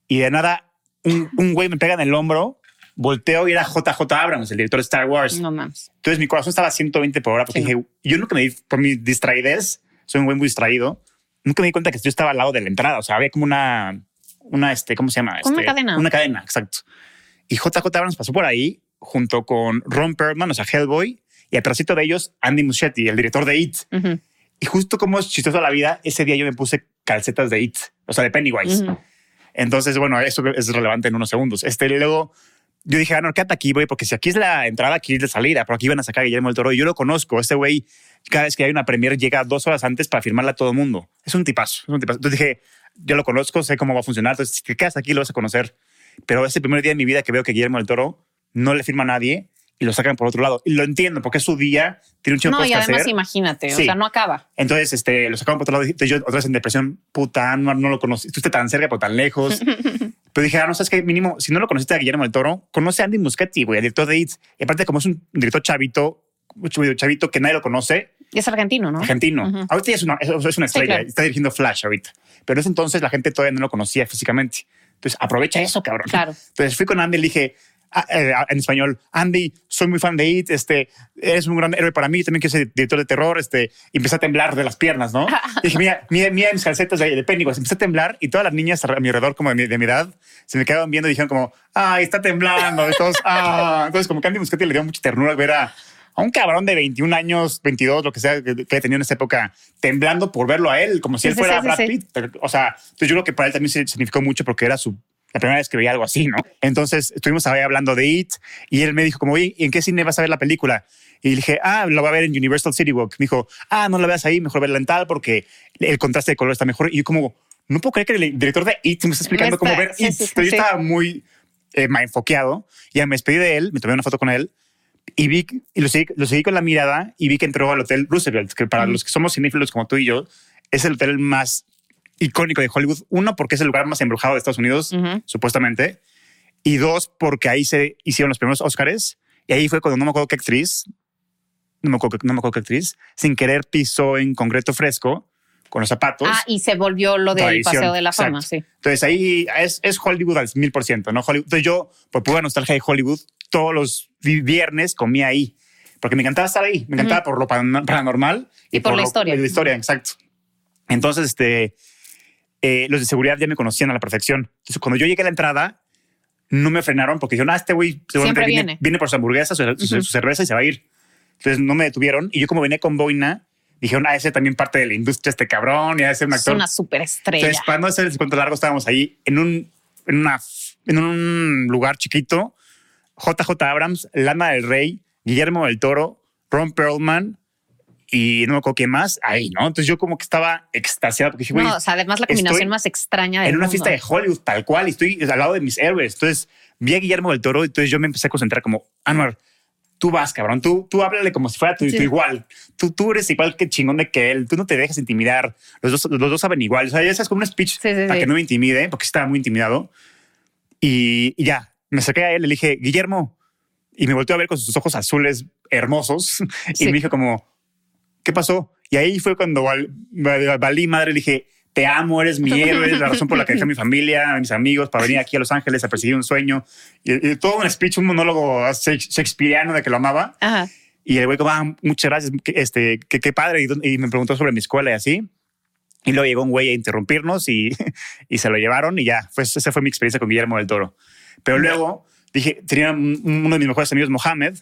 Y de nada, un, un güey me pega en el hombro, volteo y era JJ Abrams, el director de Star Wars. No mames. Entonces mi corazón estaba a 120 por hora porque Sí. dije, yo nunca me di, por mi distraidez, soy un güey muy distraído, nunca me di cuenta que yo estaba al lado de la entrada. O sea, había como una, una, este, ¿cómo se llama? Como una Este, cadena. Una cadena, exacto. Y JJ Abrams pasó por ahí junto con Ron Perlman, o sea, Hellboy, y atrásito de ellos, Andy Muschietti, el director de It. Ujú, Y justo como es chistoso la vida, ese día yo me puse calcetas de It, o sea, de Pennywise. ujú. Entonces, bueno, eso es relevante en unos segundos. Este, luego yo dije, ah, no, quédate aquí, güey, porque si aquí es la entrada, aquí es la salida, pero aquí van a sacar a Guillermo del Toro. Y yo lo conozco. Este güey, cada vez que hay una premier, llega dos horas antes para firmarla a todo el mundo. Es un tipazo, es un tipazo. Entonces dije, yo lo conozco, sé cómo va a funcionar. Entonces, si te aquí, lo vas a conocer. Pero es el primer día de mi vida que veo que Guillermo del Toro no le firma a nadie y lo sacan por otro lado. Y lo entiendo, porque es su día, tiene un chingo de No, y que además hacer. imagínate, o Sí. sea, no acaba. Entonces, este, lo sacaron por otro lado. Entonces yo otra vez en depresión, puta, no, no lo conocí. Estuviste tan cerca, pero tan lejos. *laughs* pero dije, ah, no sabes qué, mínimo, si no lo conociste a Guillermo del Toro, conoce a Andy Muschietti, güey, el director de It. Y aparte, como es un director chavito, chavito que nadie lo conoce, Y es argentino, ¿no? argentino. Ujú. Ahorita ya es una, es, es una Sí, estrella, claro. está dirigiendo Flash ahorita. Pero en ese entonces la gente todavía no lo conocía físicamente. Entonces, aprovecha eso, cabrón. Claro. Entonces fui con Andy y le dije, en español, Andy, soy muy fan de It, este, eres un gran héroe para mí, también quiero ser director de terror, este, y empecé a temblar de las piernas, ¿no? y *laughs* dije, mira, mira, mira mis calcetas de, de Pennywise, empecé a temblar y todas las niñas a mi alrededor, como de mi, de mi edad, se me quedaban viendo y dijeron como, ay, está temblando, y todos, ah, entonces como que Andy Muschietti le dio mucha ternura ver a, a un cabrón de 21 años, 22, lo que sea, que, que tenía en esa época, temblando por verlo a él, como si él sí, fuera sí, Brad sí. Pitt. Pero, o sea, entonces yo creo que para él también significó mucho porque era su la primera vez que veía algo así, ¿no? Entonces estuvimos ahí hablando de It y él me dijo como, oye, ¿en qué cine vas a ver la película? Y le dije, ah, lo voy a ver en Universal City Walk. Me dijo, ah, no la veas ahí, mejor verla en tal porque el contraste de color está mejor. Y yo como, no puedo creer que el director de It me está explicando Me cómo está- ver sí, It. sí, sí, sí. yo estaba muy eh, enfoqueado. Ya me despedí de él, me tomé una foto con él y vi y lo seguí, lo seguí con la mirada y vi que entró al hotel Roosevelt, que para Ujú. los que somos cinéfilos como tú y yo, es el hotel más icónico de Hollywood. Uno, porque es el lugar más embrujado de Estados Unidos, Ujú. supuestamente. Y dos, porque ahí se hicieron los primeros Oscars. Y ahí fue cuando no me acuerdo qué actriz, no me acuerdo, no me acuerdo qué actriz, sin querer pisó en concreto fresco con los zapatos. Ah, y se volvió lo del Paseo de la Fama, exacto. sí. Entonces ahí es, es Hollywood al mil por ciento, ¿no? Hollywood. Entonces yo, por pura nostalgia de Hollywood, todos los vi- viernes comía ahí. Porque me encantaba estar ahí. Me encantaba por lo paranormal. Y por la lo- historia. La historia, exacto. Entonces, este, eh, los de seguridad ya me conocían a la perfección. Entonces, cuando yo llegué a la entrada, no me frenaron porque dijeron, ah, este güey seguramente viene, viene. viene por su hamburguesa, su, cerveza y se va a ir. Entonces no me detuvieron. Y yo como venía con boina, dijeron, ah, ese también parte de la industria, este cabrón, y a un Es actor. una superestrella. Entonces, para no hacer el cuento largo, estábamos ahí en un, en una, en un lugar chiquito. JJ Abrams, Lana del Rey, Guillermo del Toro, Ron Perlman y no me acuerdo qué más ahí, ¿no? Entonces yo como que estaba extasiado porque dije, güey, no, o sea, además la combinación más extraña del en una mundo. fiesta de Hollywood tal cual y estoy al lado de mis héroes. Entonces vi a Guillermo del Toro, entonces yo me empecé a concentrar como, Anwar, tú vas, cabrón, tú, tú háblale como si fuera tú, Sí. tú igual, tú, tú eres igual que chingón de que él, tú no te dejes intimidar, los dos, los dos saben igual, o sea, ya es como un speech Sí, sí, para que no me intimide, porque estaba muy intimidado. Y, y ya, me acerqué a él, le dije, Guillermo, y me volteó a ver con sus ojos azules hermosos *laughs* y me dijo como, ¿qué pasó? Y ahí fue cuando val- val- valí madre, dije, te amo, eres mi héroe, eres la razón por la que dejé a mi familia, a mis amigos, para venir aquí a Los Ángeles a perseguir un sueño. Y, y todo un speech, un monólogo shake- shakespeareano de que lo amaba. Ajá. Y el güey como, ah, muchas gracias, este, qué qué padre. Y, y me preguntó sobre mi escuela y así. Y luego llegó un güey a interrumpirnos y, *laughs* y se lo llevaron y ya, pues esa fue mi experiencia con Guillermo del Toro. Pero luego dije, tenía un- uno de mis mejores amigos, Mohamed,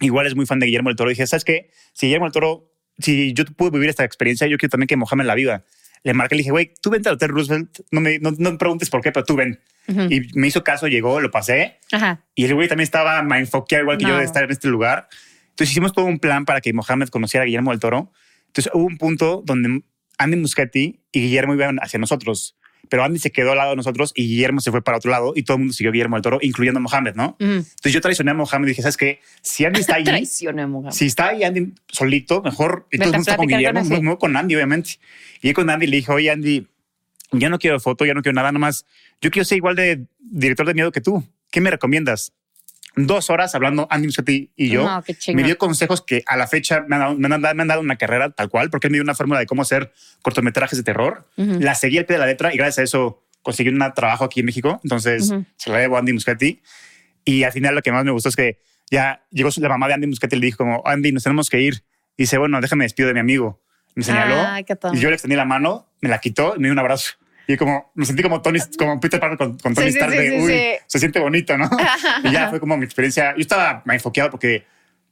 igual es muy fan de Guillermo del Toro. Dije, ¿sabes qué? Si Guillermo del Toro, si yo pude vivir esta experiencia, yo quiero también que Mohamed la viva. Le marqué, le dije, güey, tú vente al Hotel Roosevelt, no me, no, no me preguntes por qué, pero tú ven. Ujú. Y me hizo caso, llegó, lo pasé Ajá. y el güey también estaba mindfuckeado igual que No. yo de estar en este lugar. Entonces hicimos todo un plan para que Mohamed conociera a Guillermo del Toro. Entonces hubo un punto donde Andy Muschietti y Guillermo iban hacia nosotros. Pero Andy se quedó al lado de nosotros y Guillermo se fue para otro lado y todo el mundo siguió a Guillermo del Toro, incluyendo a Mohamed, ¿no? Entonces yo traicioné a Mohamed y dije, ¿sabes qué? Si Andy está *laughs* allí, Traicioné, mujer. si está ahí Andy solito, mejor. Y Vete todo el a mundo está con Guillermo, con muy con Andy, obviamente. Y con Andy le dije, oye, Andy, yo no quiero foto, ya no quiero nada, nomás. Yo quiero ser igual de director de miedo que tú. ¿Qué me recomiendas? Dos horas hablando Andy Muschietti y yo. No, qué chingón. me dio consejos que a la fecha me han, dado, me, han dado, me han dado una carrera tal cual, porque él me dio una fórmula de cómo hacer cortometrajes de terror. La seguí al pie de la letra y gracias a eso conseguí un trabajo aquí en México. Entonces se la debo a Andy Muschietti. Y al final lo que más me gustó es que ya llegó la mamá de Andy Muschietti y le dijo como, Andy, nos tenemos que ir. Y dice, bueno, déjame despido de mi amigo. Me señaló Ay, qué tonto. y yo le extendí la mano, me la quitó y me dio un abrazo. Y como me sentí como Tony, como Peter Parker con, con Tony Sí, Stark sí, de, sí, uy, sí. se siente bonito, ¿no? *laughs* y ya fue como mi experiencia. Yo estaba enfoqueado porque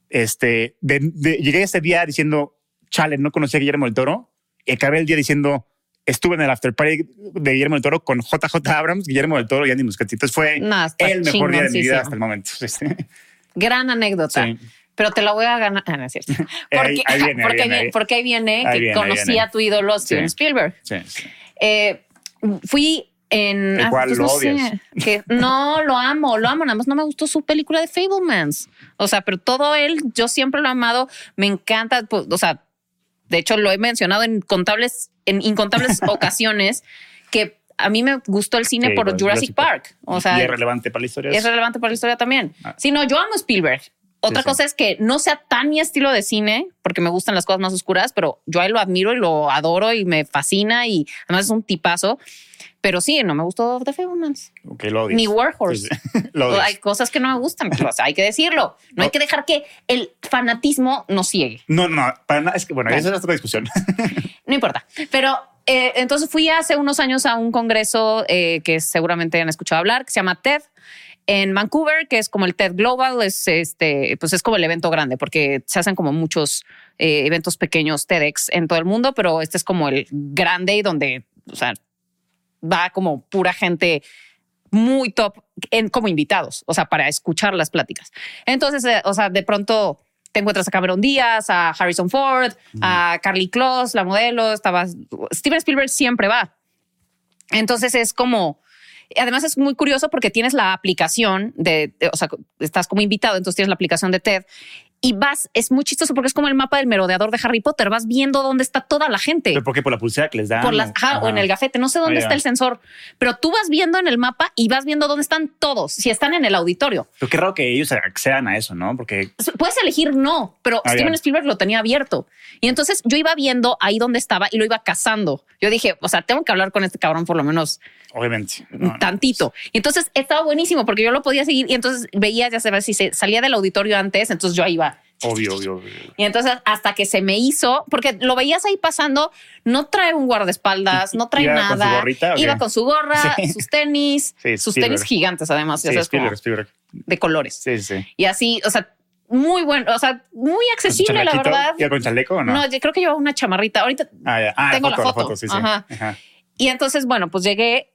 este, de- de- llegué ese día diciendo, chale, no conocía a Guillermo del Toro. Y acabé el día diciendo, estuve en el after party de Guillermo del Toro con JJ Abrams, Guillermo del Toro y Andy Muschietti. Entonces fue No, el mejor día de mi vida hasta el momento. Gran anécdota. Pero te la voy a ganar. Ah, no es cierto. Porque *laughs* Ahí- ahí viene, porque, ahí- ahí. porque ahí viene que viene, ahí conocí viene. a tu ídolo Steven Sí. Spielberg. Sí, sí. Eh, fui en. El ah, pues lo no odias. sé, que no, lo amo, lo amo. Nada más no me gustó su película de Fablemans. O sea, pero todo él, yo siempre lo he amado. Me encanta. pues, O sea, de hecho, lo he mencionado en contables, en incontables *laughs* ocasiones que a mí me gustó el cine Sí, por igual, Jurassic, Jurassic Park. Park. O sea, y es relevante para la historia. es relevante para la historia también. Ah. Si no, yo amo Spielberg. Otra Sí, sí. cosa es que no sea tan mi estilo de cine, porque me gustan las cosas más oscuras, pero yo a él lo admiro y lo adoro y me fascina y además es un tipazo. Pero sí, no me gustó The Fablemans. Ok, lo. Ni Warhorse. Sí, *laughs* lo. Hay cosas que no me gustan, pero, o sea, hay que decirlo. No hay que dejar que el fanatismo nos ciegue. No, no, para nada. Es que, bueno, No. esa es otra discusión. *laughs* No importa. Pero eh, entonces fui hace unos años a un congreso eh, que seguramente han escuchado hablar, que se llama TED en Vancouver, que es como el TED Global, es este, pues es como el evento grande, porque se hacen como muchos eh, eventos pequeños TEDx en todo el mundo, pero este es como el grande y donde, o sea, va como pura gente muy top en, como invitados, o sea, para escuchar las pláticas. Entonces, eh, o sea, de pronto te encuentras a Cameron Díaz, a Harrison Ford, a Carly Close, la modelo, estaba Steven Spielberg siempre va. Entonces es como, además es muy curioso porque tienes la aplicación de, o sea, estás como invitado, entonces tienes la aplicación de TED y vas, es muy chistoso porque es como el mapa del merodeador de Harry Potter, vas viendo dónde está toda la gente ¿Pero por qué? Por la pulsera que les dan. por las, ajá, o en el gafete, no sé dónde está el sensor, pero tú vas viendo en el mapa y vas viendo dónde están todos, si están en el auditorio. Pero qué raro que ellos accedan a eso, ¿no? Porque Puedes elegir no, pero Ah, Steven. Spielberg lo tenía abierto. Y entonces yo iba viendo ahí donde estaba y lo iba cazando. Yo dije, o sea, tengo que hablar con este cabrón por lo menos obviamente. no. tantito. Y entonces estaba buenísimo porque yo lo podía seguir y entonces veía, ya sabes, si se salía del auditorio antes, entonces yo ahí iba. Obvio, obvio, obvio. Y entonces hasta que se me hizo, porque lo veías ahí pasando, no trae un guardaespaldas, no trae *laughs* ¿Iba con su nada. gorrita Iba con su gorra, Sí. sus tenis, *laughs* Sí, sus Spielberg. tenis gigantes además, ya Sí, sabes, como Spielberg, Spielberg. de colores. Sí, sí. Y así, o sea, muy bueno, o sea, muy ¿Con su accesible, la verdad. ¿Iba con chaleco o no? No, yo creo que llevaba una chamarrita. Ahorita ah, ya. Ah, tengo la foto. sí, sí. Ajá. Ajá. Y entonces, bueno, pues llegué,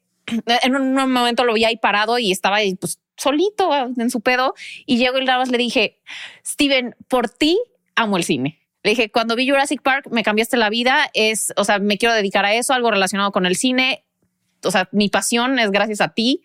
en un momento lo vi ahí parado y estaba ahí pues solito en su pedo y llego y nada más le dije, Steven, por ti amo el cine. Le dije, cuando vi Jurassic Park me cambiaste la vida, es, o sea, me quiero dedicar a eso, algo relacionado con el cine. O sea, mi pasión es gracias a ti.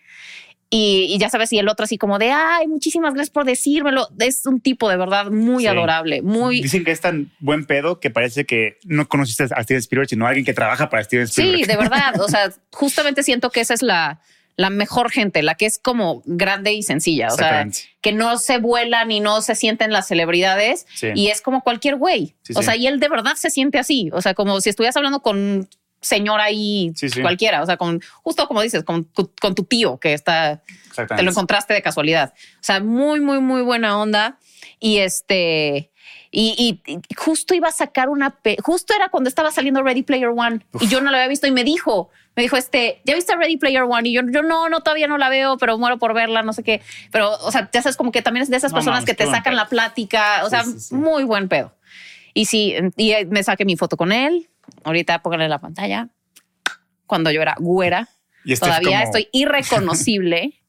Y, y ya sabes, y el otro así como de, ay, muchísimas gracias por decírmelo. Es un tipo de verdad muy Sí. adorable, muy... Dicen que es tan buen pedo que parece que no conociste a Steven Spielberg, sino a alguien que trabaja para Steven Spielberg. Sí, de verdad. O sea, *laughs* justamente siento que esa es la, la mejor gente, la que es como grande y sencilla. O sea, que no se vuelan y no se sienten las celebridades Sí. y es como cualquier güey. Sí, o sea, y él de verdad se siente así. O sea, como si estuvieras hablando con un señor ahí Sí, sí. cualquiera. O sea, con justo como dices, con, tu- con tu tío que está, te lo encontraste de casualidad. O sea, muy, muy, muy buena onda. Y este, y, y- y justo iba a sacar una, justo era cuando estaba saliendo Ready Player One y yo no la había visto y me dijo, me dijo este, ¿ya viste Ready Player One? Y yo, yo no, no, todavía no la veo, pero muero por verla, no sé qué. Pero, o sea, ya sabes, como que también es de esas No personas que te sacan la plática, o Sí, sea, sí, sí. muy buen pedo. Y sí, y eh, me saqué mi foto con él. Ahorita pónganle la pantalla. Cuando yo era güera, Y este es todavía como- estoy irreconocible.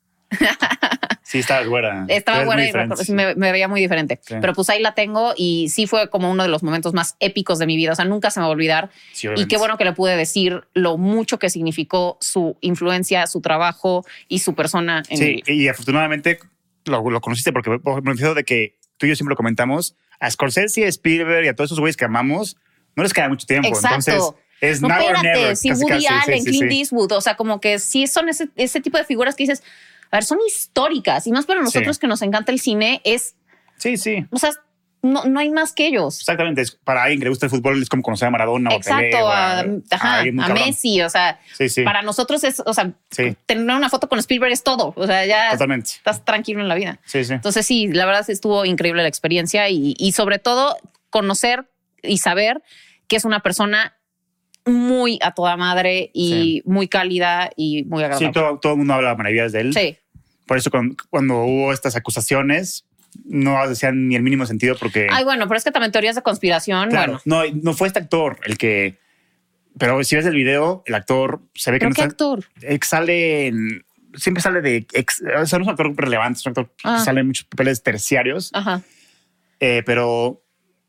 Sí, estabas güera. Estaba muy y me, me veía muy diferente. Sí. Pero pues ahí la tengo y sí fue como uno de los momentos más épicos de mi vida. O sea, nunca se me va a olvidar. Sí, Y qué bueno que le pude decir lo mucho que significó su influencia, su trabajo y su persona en Sí, y afortunadamente lo, lo conociste porque por me refiero de que tú y yo siempre lo comentamos. A Scorsese, a Spielberg y a todos esos güeyes que amamos, no les queda mucho tiempo. Exacto. Entonces, es No, now or espérate, never. si casi, Woody casi. Allen, sí, Clint. Eastwood, o sea, como que sí son ese, ese tipo de figuras que dices, a ver, son históricas y más para nosotros Sí. que nos encanta el cine, es, Sí, sí. o sea, no, no hay más que ellos. Exactamente. Es- Para alguien que le gusta el fútbol es como conocer a Maradona o Pelé, Exacto, o a, muy a cabrón. Messi, o sea, Sí, sí. para nosotros es, o sea, tener una foto con Spielberg es todo, o sea, ya Totalmente. estás tranquilo en la vida. Sí, sí. Entonces sí, la verdad sí estuvo increíble la experiencia y, y sobre todo conocer y saber que es una persona muy a toda madre y muy cálida y muy Sí, agradable. todo, todo el mundo habla maravillas de él. Sí, Por eso cuando, cuando hubo estas acusaciones, no hacían ni el mínimo sentido porque... Ay, bueno, pero es que también teorías de conspiración, claro, bueno. no, no fue este actor el que... Pero si ves el video, el actor se ve que ¿Pero no qué está... actor? sale en- siempre sale de ex, o sea, no es un actor relevante, es un actor Ah. que sale en muchos papeles terciarios, Ajá. eh, pero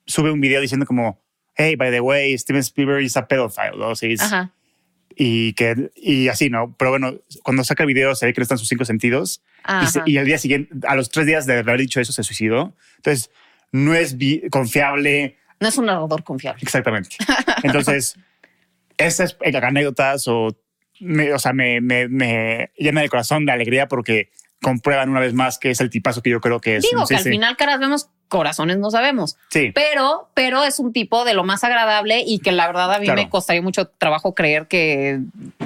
sube un video diciendo como, hey, by the way, Steven Spielberg is a pedophile, ¿no? Sí, Ajá. y que y así, ¿no? Pero bueno, cuando saca el video se ve que no están sus cinco sentidos y, se- y al día siguiente, a los tres días de haber dicho eso, se suicidó. Entonces, no es confiable No es un narrador confiable. exactamente. *laughs* Entonces, esas anécdotas o, me, o sea, me, me, me llena el corazón de alegría porque comprueban una vez más que es el tipazo que yo creo que es. Digo que al sí. final caras vemos, corazones no sabemos. Sí, Pero, pero es un tipo de lo más agradable y que la verdad a mí Claro. me costaría mucho trabajo creer que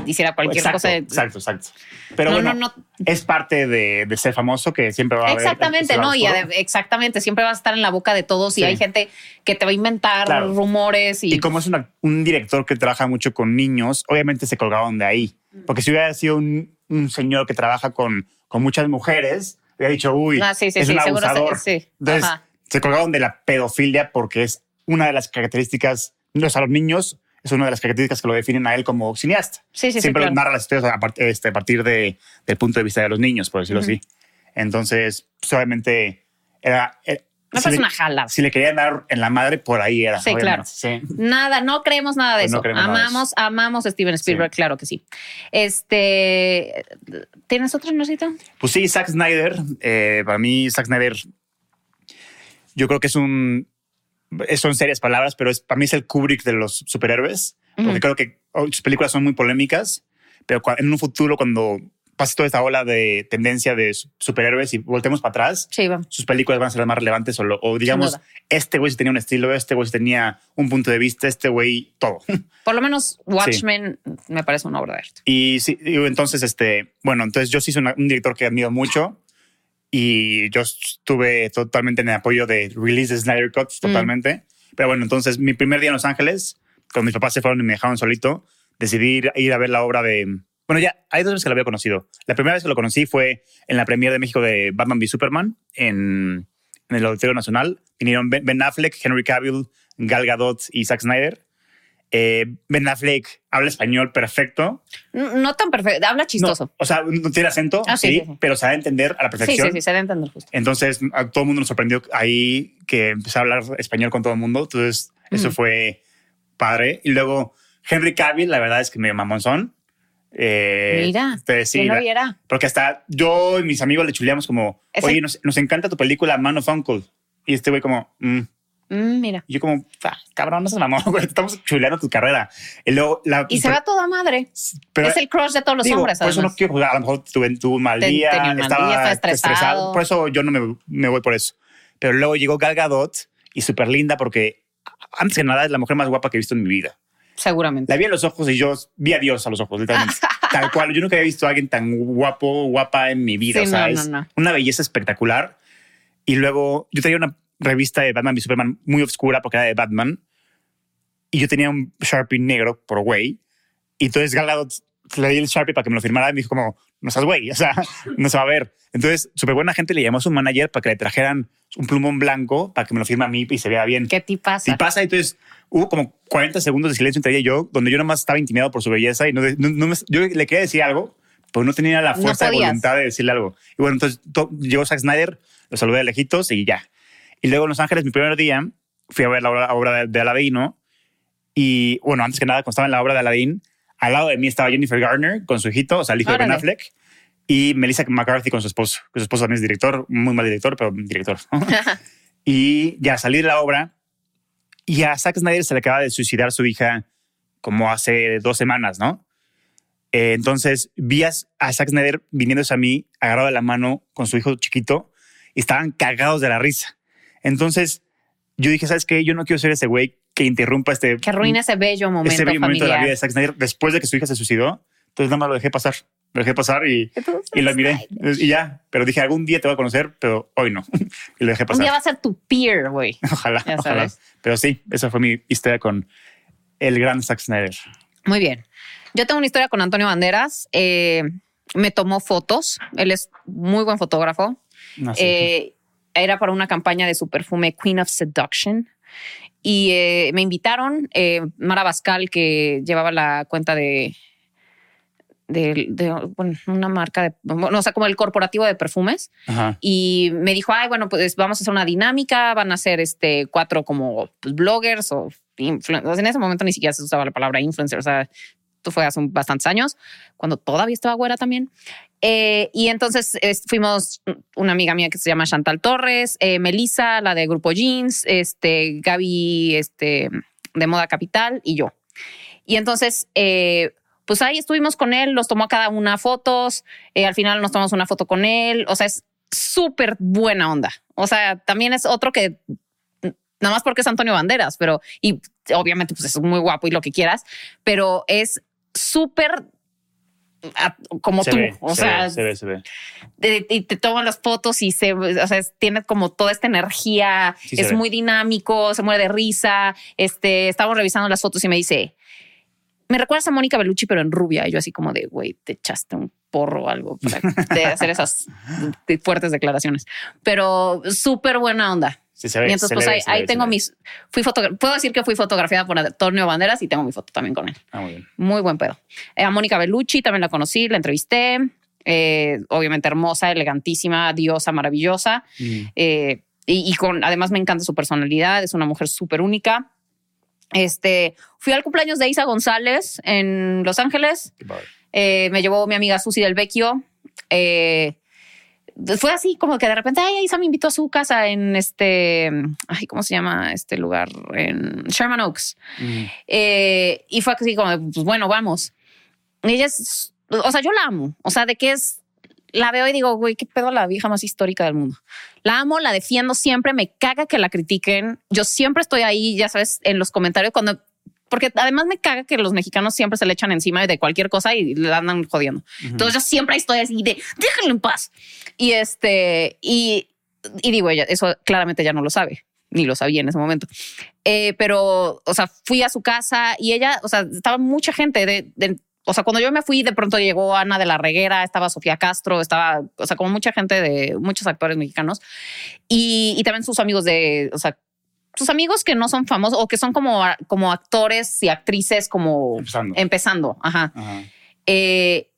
hiciera cualquier exacto, cosa. exacto, exacto. Pero No, bueno, no, es parte de, de ser famoso que siempre va a. Exactamente, no, y exactamente, siempre vas a estar en la boca de todos y hay gente que te va a inventar Claro. rumores y, Y como es una- un director que trabaja mucho con niños, obviamente se colgaron de ahí. Porque si hubiera sido un, un señor que trabaja con, con muchas mujeres, hubiera dicho, uy, Ah, sí, sí, es sí, un seguro se- abusador. sí, Entonces, ajá. se colgaron de la pedofilia porque es una de las características, o sea, los niños es una de las características que lo definen a él como cineasta. Sí, sí, sí, Siempre claro. narra las historias a, part- este, a partir de, del punto de vista de los niños, por decirlo así. Entonces, pues, obviamente, era... Me si parece le- una jalada. si le querían dar en la madre, por ahí era. Sí, obviamente. claro. Sí. Nada, no creemos nada de Pues no eso. creemos nada de amamos, amamos a Steven Spielberg, claro que sí. Este, ¿tienes otro, Nosito? Pues sí, Zack Snyder. eh, para mí, Zack Snyder, yo creo que es un. Son serias palabras, pero es, para mí es el Kubrick de los superhéroes. Porque creo que oh, sus películas son muy polémicas, pero en un futuro, cuando pase toda esta ola de tendencia de su- superhéroes y voltemos para atrás, Sí, sus películas van a ser las más relevantes o, lo- o digamos, este güey tenía un estilo, este güey tenía un punto de vista, este güey todo. *laughs* Por lo menos Watchmen me parece una obra de arte. Y sí, entonces, este, bueno, entonces yo sí soy una- un director que admiro mucho y yo estuve totalmente en el apoyo de Release the Snyder Cut, totalmente. Pero bueno, entonces mi primer día en Los Ángeles, cuando mis papás se fueron y me dejaron solito, decidí ir a ver la obra de... Bueno, ya hay dos veces que la había conocido. La primera vez que lo conocí fue en la premiere de México de Batman v Superman en, en el Auditorio Nacional. Vinieron Ben, Affleck, Henry Cavill, Gal Gadot y Zack Snyder. Eh, ben Affleck habla español perfecto. No, no tan perfecto, habla chistoso. No, o sea, no tiene acento, Ah, sí, sí, sí, sí. pero se da a entender a la sí, perfección. sí, sí, se debe entender justo. Entonces, a todo el mundo nos sorprendió ahí que empecé a hablar español con todo el mundo. Entonces, eso Ujú. fue padre. Y luego, Henry Cavill, la verdad es que me mamonzón. Eh, Mira, entonces, sí, ¿quién lo la- viera? porque hasta yo y mis amigos le chuleamos como, Ese- oye, nos, nos encanta tu película Man of Uncle. Y este güey como, mm. Mm, mira. Y yo como, "Ah, cabrón, no se mamó, *laughs* güey, estamos chuleando tu carrera. Y luego la... Y se va toda madre. pero- es el crush de todos los Digo, hombres, por eso no además. quiero jugar. A lo mejor tuve, tuve un mal Ten- día, un mal estaba, día, estaba estresado. Por eso yo no me, me voy por eso. Pero luego llegó Gal Gadot y súper linda porque antes que nada es la mujer más guapa que he visto en mi vida. Seguramente. La vi a los ojos y yo vi a Dios a los ojos, literalmente. *laughs* Tal cual. Yo nunca había visto a alguien tan guapo, guapa en mi vida. Sí, o sea, no, es no. una belleza espectacular. Y luego yo tenía una revista de Batman y Superman muy oscura porque era de Batman. Y yo tenía un Sharpie negro por güey. Y entonces Gal Gadot le di el Sharpie para que me lo firmara y me dijo como, no seas güey, o sea, *laughs* no se va a ver. Entonces, súper buena gente le llamó a su manager para que le trajeran un plumón blanco para que me lo firme a mí y se vea bien. ¿Qué te pasa? Si pasa, entonces hubo como 40 segundos de silencio entre ella y yo, donde yo nomás estaba intimidado por su belleza y no, no- no me- yo le quería decir algo, pero no tenía la No fuerza de podías. voluntad de decirle algo. Y bueno, entonces to- llegó Zack Snyder, lo saludé de lejitos y ya. Y luego en Los Ángeles, mi primer día, fui a ver la obra, obra de, de Aladino. Y bueno, antes que nada, cuando estaba en la obra de Aladdin, al lado de mí estaba Jennifer Garner con su hijito, o sea, el hijo de Ben Órale. Affleck. Y Melissa McCarthy con su esposo, que su esposo también es director, muy mal director, pero director. *laughs* Y ya salí de la obra y a Zack Snyder se le acaba de suicidar su hija como hace dos semanas, ¿no? Eh, entonces vi a, a Zack Snyder viniéndose a mí, agarrado de la mano con su hijo chiquito y estaban cagados de la risa. Entonces yo dije, ¿sabes qué? Yo no quiero ser ese güey que interrumpa este, que arruina ese bello momento ese bello momento de la familiar. vida de Zack Snyder después de que su hija se suicidó. Entonces nada más lo dejé pasar. Lo dejé pasar y, y lo miré. Y ya. Pero dije, algún día te voy a conocer, pero hoy no. *laughs* y lo dejé Un pasar. día va a ser tu peer, güey. *laughs* Ojalá, Ya ojalá. sabes. Pero sí, esa fue mi historia con el gran Zack Snyder. Muy bien. Yo tengo una historia con Antonio Banderas. Eh, me tomó fotos. Él es muy buen fotógrafo. No sé. Eh, era para una campaña de su perfume Queen of Seduction. Y eh, me invitaron, eh, Mara Bascal, que llevaba la cuenta de, de, de, bueno, una marca de, bueno, o sea, como el corporativo de perfumes. Ajá. Y me dijo, ay, bueno, pues vamos a hacer una dinámica, van a ser este cuatro como pues, bloggers o influencers. En ese momento ni siquiera se usaba la palabra influencer, o sea, fue hace bastantes años, cuando todavía estaba güera también. Eh, y entonces es- fuimos una amiga mía que se llama Chantal Torres, eh, Melissa, la de Grupo Jeans, este, Gaby, este, de Moda Capital y yo. Y entonces, eh, pues ahí estuvimos con él, nos tomó cada una fotos, eh, al final nos tomamos una foto con él, o sea, es súper buena onda. O sea, también es otro que nada más porque es Antonio Banderas, pero y obviamente pues es muy guapo y lo que quieras, pero es súper ah, como Se tú, ve, o se sea, ve, se ve, se ve. y te toman las fotos y se, o sea, tiene como toda esta energía, Sí, es muy dinámico, se muere de risa. Este, estamos revisando las fotos y me dice, me recuerdas a Mónica Bellucci, pero en rubia. Y yo así como de, güey, te echaste un porro o algo para *laughs* de hacer esas fuertes declaraciones. Pero súper buena onda. Sí, se ve. y entonces, se pues ve, ahí, ahí ve, tengo mis, fui puedo decir que fui fotografiada por Antonio Banderas y tengo mi foto también con él. Ah, muy bien. Muy buen pedo. Eh, a Mónica Bellucci también la conocí, la entrevisté. Eh, obviamente hermosa, elegantísima, diosa, maravillosa. Mm. Eh, y, y con, además me encanta su personalidad, es una mujer súper única. Este, fui al cumpleaños de Isa González en Los Ángeles. Qué padre. Me llevó mi amiga Susi del Vecchio. Eh, fue así como que de repente, ay, Isa me invitó a su casa en este, ay, ¿cómo se llama este lugar? En Sherman Oaks. Mm. Eh, y fue así como, pues bueno, vamos. Ella es, o sea, yo la amo. O sea, de que es, la veo y digo, güey, qué pedo la vieja más histórica del mundo. La amo, la defiendo siempre, me caga que la critiquen. Yo siempre estoy ahí, ya sabes, en los comentarios cuando, porque además me caga que los mexicanos siempre se le echan encima de cualquier cosa y le andan jodiendo. Entonces yo siempre estoy así de, déjenlo en paz. Y este, y, y digo, ella, eso claramente ya no lo sabe, ni lo sabía en ese momento. Eh, pero, o sea, fui a su casa y ella, o sea, estaba mucha gente de, de- o sea, cuando yo me fui, de pronto llegó Ana de la Reguera, estaba Sofía Castro, estaba, o sea, como mucha gente de muchos actores mexicanos y, y también sus amigos de, o sea, sus amigos que no son famosos o que son como, como actores y actrices como Empezando. empezando. Ajá. Ajá. Eh,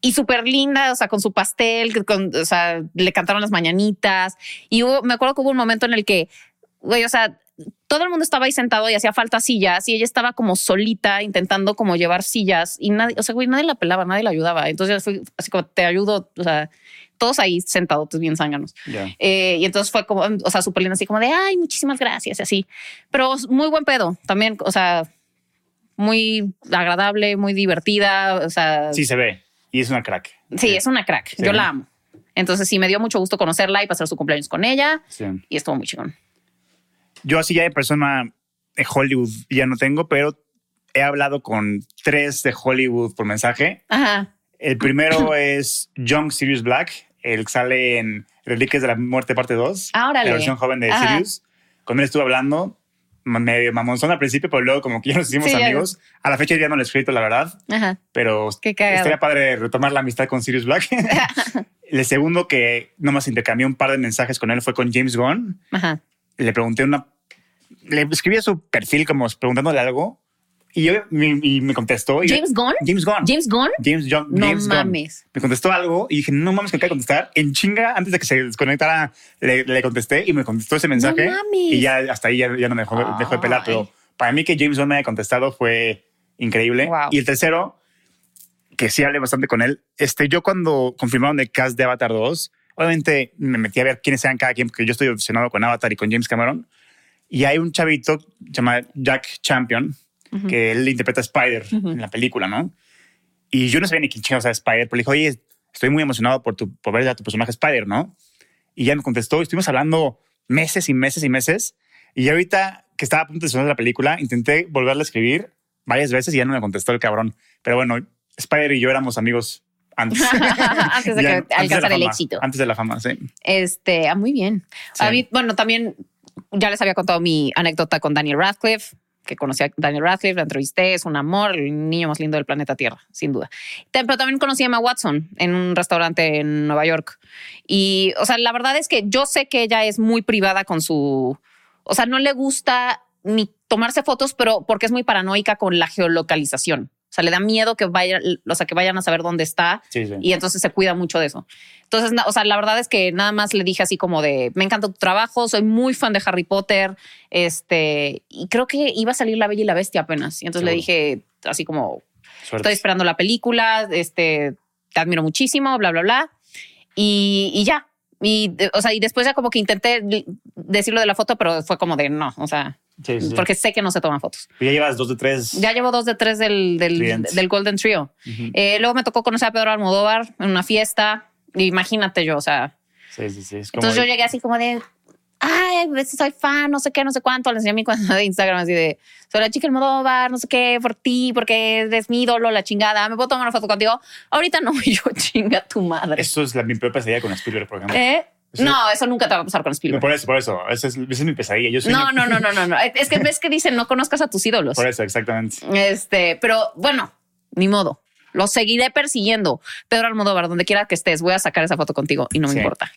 y súper linda, o sea, con su pastel, con- o sea, le cantaron las mañanitas. Y hubo, me acuerdo que hubo un momento en el que, güey, o sea, todo el mundo estaba ahí sentado y hacía falta sillas y ella estaba como solita intentando como llevar sillas y nadie, o sea, güey, nadie la pelaba, nadie la ayudaba. Entonces fue así como te ayudo, o sea, todos ahí sentados, bien zánganos. Eh, y entonces fue como, o sea, súper linda, así como de, ay, muchísimas gracias, y así. Pero muy buen pedo también, o sea, muy agradable, muy divertida, o sea. Sí, se ve. Y es una crack. Sí, es una crack. Yo la amo. Entonces sí, me dio mucho gusto conocerla y pasar su cumpleaños con ella. Y estuvo muy chingón. Yo así ya de persona de Hollywood ya no tengo, pero he hablado con tres de Hollywood por mensaje. Ajá. El primero es Young Sirius Black, el que sale en Reliquias de la Muerte parte 2. Ahora La versión joven de Sirius. Con él estuve hablando medio mamonzón al principio, pero luego como que ya nos hicimos amigos. A la fecha ya no lo he escrito, la verdad. Ajá. Pero estaría padre retomar la amistad con Sirius Black. *laughs* el segundo que nomás intercambió un par de mensajes con él fue con James Gunn. Ajá. Le pregunté una... Le escribí a su perfil como preguntándole algo y, yo, me, me contestó. ¿James Gunn? James Gunn. ¿James Gunn? James, John, no James mames. Me contestó algo y dije, no mames, que acaba de contestar. En chinga, antes de que se desconectara, le, le contesté y me contestó ese mensaje. No mames. Y ya hasta ahí ya, no me dejó, dejó, de pelar. Pero para mí que James Gunn me haya contestado fue increíble. Y el tercero, que sí hablé bastante con él, este, yo cuando confirmaron el cast de Avatar 2, obviamente me metí a ver quiénes eran cada quien, porque yo estoy obsesionado con Avatar y con James Cameron. Y hay un chavito llamado Jack Champion, que él interpreta a Spider en la película, ¿no? Y yo no sabía ni quién chingados era Spider, pero le dijo, oye, estoy muy emocionado por, tu, por ver a tu personaje Spider, ¿no? Y ya me contestó, y estuvimos hablando meses y meses y meses. Y ahorita que estaba a punto de sonar la película, intenté volverle a escribir varias veces y ya no me contestó el cabrón. Pero bueno, Spider y yo éramos amigos antes. *laughs* antes de que alcanzar el éxito. Antes de la fama, sí. Este, ah, muy bien. A mí, bueno, también ya les había contado mi anécdota con Daniel Radcliffe que conocí a Daniel Radcliffe, la entrevisté, es un amor, el niño más lindo del planeta Tierra, sin duda. Pero también conocí a Emma Watson en un restaurante en Nueva York. Y, o sea, la verdad es que yo sé que ella es muy privada con su, o sea, no le gusta ni tomarse fotos, pero porque es muy paranoica con la geolocalización. O sea, le da miedo que vayan, o sea, que vayan a saber dónde está y entonces se cuida mucho de eso. Entonces, o sea, la verdad es que nada más le dije así como de, me encanta tu trabajo, soy muy fan de Harry Potter, este, y creo que iba a salir La Bella y la Bestia apenas. Y entonces le dije así como, estoy esperando la película, este, te admiro muchísimo, bla, bla, bla. Y, y ya. Y, o sea, y después ya como que intenté decirlo de la foto, pero fue como de no, o sea, porque sé que no se toman fotos. Ya llevas dos de tres. Ya llevo dos de tres del, del, Golden Trio. Eh, luego me tocó conocer a Pedro Almodóvar en una fiesta. Imagínate yo, o sea. Sí, sí, sí. entonces yo llegué así como de, ay, soy fan, no sé qué, no sé cuánto. Le enseñé mi cuenta de Instagram así de, soy la chica Almodóvar, no sé qué, por ti, porque eres mi ídolo, la chingada. ¿Me puedo tomar una foto contigo? Ahorita no, *laughs* yo chinga tu madre. Eso es la, mi peor pesadilla con Spielberg, por ejemplo. ¿Eh? no, eso nunca te va a pasar con Spielberg. por eso, por eso. Esa es, es, mi pesadilla. Yo no, no, no, no, no, no. Es que ves que *laughs* dicen no conozcas a tus ídolos. Por eso, exactamente. Este, pero bueno, ni modo. Lo seguiré persiguiendo. Pedro Almodóvar, donde quiera que estés, voy a sacar esa foto contigo y no me importa.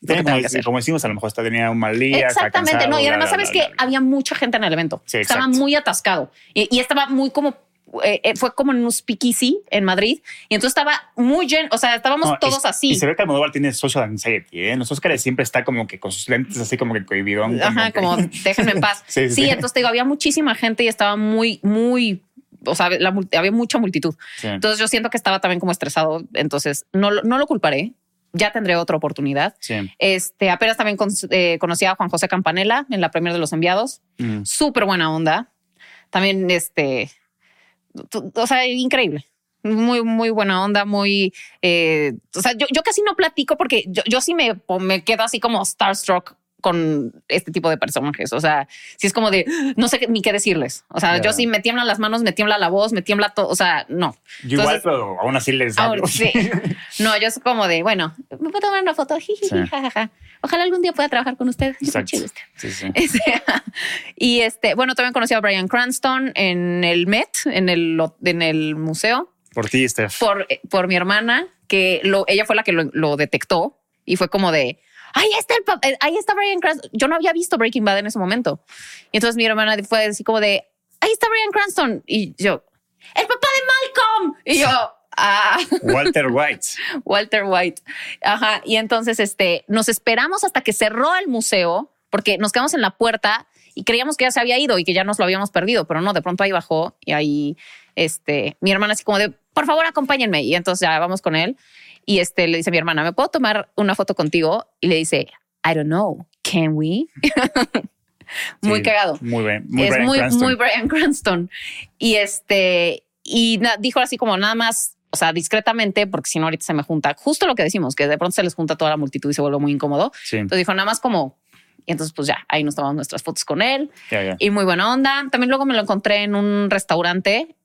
como, decimos, a lo mejor hasta tenía un mal día. Exactamente. no, y además sabes que había mucha gente en el evento. estaba muy atascado y, y, estaba muy como eh, eh, fue como en un speakeasy en Madrid y entonces estaba muy lleno, o sea, estábamos todos así. Y se ve que Almodóvar tiene social anxiety, ¿eh? En los Oscars siempre está como que con sus lentes así como que cohibidón. Ajá, como, *laughs* déjenme en paz. sí, entonces te digo, había muchísima gente y estaba muy, muy o sea, había mucha multitud. Entonces yo siento que estaba también como estresado. Entonces no, no lo culparé. Ya tendré otra oportunidad. Este apenas también eh, conocí a Juan José Campanella en la premier de los enviados. Mm. Súper buena onda. También este o sea, increíble. Muy, muy buena onda, muy... Eh, o sea, yo, yo casi no platico porque yo, yo sí me, me quedo así como starstruck con este tipo de personajes. O sea, si es como de no sé ni qué decirles. O sea, yo sí me tiemblan las manos, me tiembla la voz, me tiembla todo. O sea, no. igual, pero aún así les hablo. sí. *laughs* No, yo soy como de bueno, me puedo tomar una foto. *laughs* Ojalá algún día pueda trabajar con usted. Exacto. Sí, sí. *laughs* Este, y este, bueno, también conocí a Brian Cranston en el Met, en el, en el museo. Por ti, Steph. Por, por mi hermana, que lo, ella fue la que lo, lo detectó y fue como de, ahí está el eh, ahí está Brian Cranston. Yo no había visto Breaking Bad en ese momento. Y entonces mi hermana fue así como de, ahí está Brian Cranston. Y yo, el papá de Malcolm. Y yo, Ah. *laughs* Walter White. Walter White. Ajá. Y entonces este, nos esperamos hasta que cerró el museo porque nos quedamos en la puerta y creíamos que ya se había ido y que ya nos lo habíamos perdido, pero no, de pronto ahí bajó y ahí este, mi hermana así como de, por favor, acompáñenme. Y entonces ya vamos con él y este le dice a mi hermana, ¿me puedo tomar una foto contigo? Y le dice, I don't know, can we? *laughs* muy Sí, cagado. Muy bien. Muy es muy, Cranston. muy Brian Cranston. Y este, y dijo así como nada más, o sea, discretamente, porque si no ahorita se me junta, justo lo que decimos, que de pronto se les junta toda la multitud y se vuelve muy incómodo. Sí, Entonces dijo nada más como, y entonces pues ya, ahí nos tomamos nuestras fotos con él y muy buena onda. También luego me lo encontré en un restaurante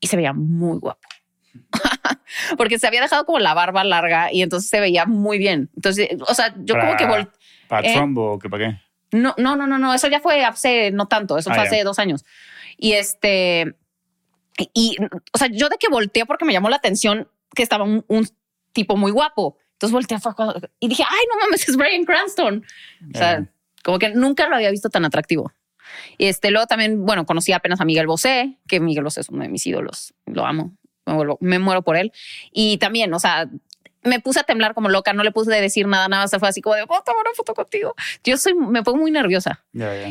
y se veía muy guapo. *laughs* porque se había dejado como la barba larga y entonces se veía muy bien. Entonces, o sea, yo como que vol- ¿Para ¿Eh? Trump o qué, para qué? no, no, no, no, no, eso ya fue hace no tanto, eso Ah, fue hace dos años. Y este, y, o sea, yo de que volteé porque me llamó la atención que estaba un, un tipo muy guapo. Entonces volteé y dije, ay, no mames, es Brian Cranston. O sea, como que nunca lo había visto tan atractivo. Y este, luego también, bueno, conocí apenas a Miguel Bosé, que Miguel Bosé es uno de mis ídolos, lo amo, me, vuelvo, me muero por él. Y también, o sea, me puse a temblar como loca, no le puse de decir nada, nada más fue así como de, ¿puedo tomar una foto contigo? Yo soy, me pongo muy nerviosa.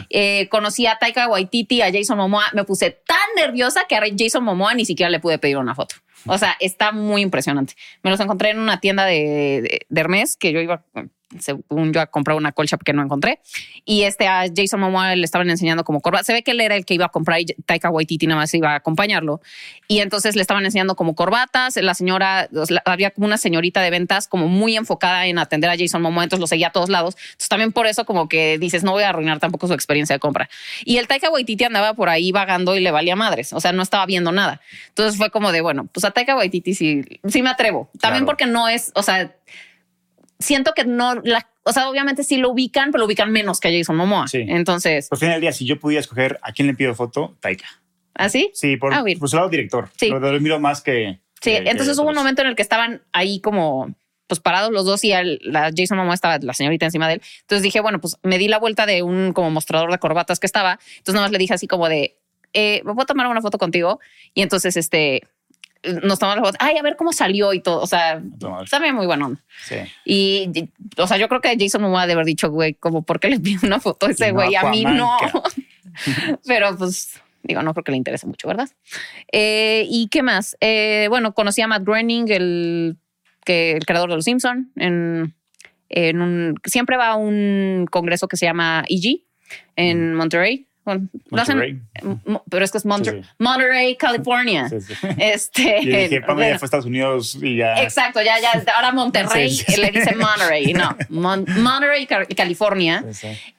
Eh, conocí a Taika Waititi, a Jason Momoa, me puse tan nerviosa que a Jason Momoa ni siquiera le pude pedir una foto. O sea, está muy impresionante. Me los encontré en una tienda de, de, que yo iba, según yo, a comprar una colcha que no encontré. Y este a Jason Momoa le estaban enseñando como corbata. Se ve que él era el que iba a comprar y Taika Waititi nada más iba a acompañarlo. Y entonces le estaban enseñando como corbatas. La señora, había como una señorita de ventas como muy enfocada en atender a Jason Momoa, entonces lo seguía a todos lados. Entonces también por eso como que dices, no voy a arruinar tampoco su experiencia de compra. Y el Taika Waititi andaba por ahí vagando y le valía madres, o sea, no estaba viendo nada. Entonces fue como de, bueno, pues a Taika Waititi sí, sí me atrevo. También Claro. porque no es, o sea, siento que no, la, o sea, obviamente sí lo ubican, pero lo ubican menos que a Jason Momoa. Sí. Entonces, Por fin del día, si yo pudiera escoger a quién le pido foto, Taika. ¿así? Sí, por, Ah, por su lado director. Sí. Lo, lo miro más que. Sí, que- que entonces hubo un momento en el que estaban ahí como pues parados los dos y el- la Jason Momoa estaba la señorita encima de él. Entonces dije, bueno, pues me di la vuelta de un como mostrador de corbatas que estaba. Entonces nada más le dije así como de, eh, ¿me puedo tomar una foto contigo? Y entonces este nos tomamos la foto. Ay, a ver cómo salió y todo. O sea, también muy bueno. onda. Sí. Y, y, o sea, yo creo que Jason Momoa debe haber dicho, güey, como, ¿por qué le pido una foto a ese No, güey? A mí no. *laughs* Pero pues digo, no creo que le interese mucho, ¿verdad? Eh, ¿Y qué más? Eh, bueno, conocí a Matt Groening, el, que, el creador de Los Simpson, en, en un, siempre va a un congreso que se llama EG en Monterrey. Lo hacen-. Mo- pero es que es Monter- Sí, sí. Monterey, California. Sí. Este, *laughs* dije, Pablo ya fue a Estados Unidos y ya. Exacto, ya, ya, ahora Monterrey le dicen Monterey, no, Mon- Monterey, California.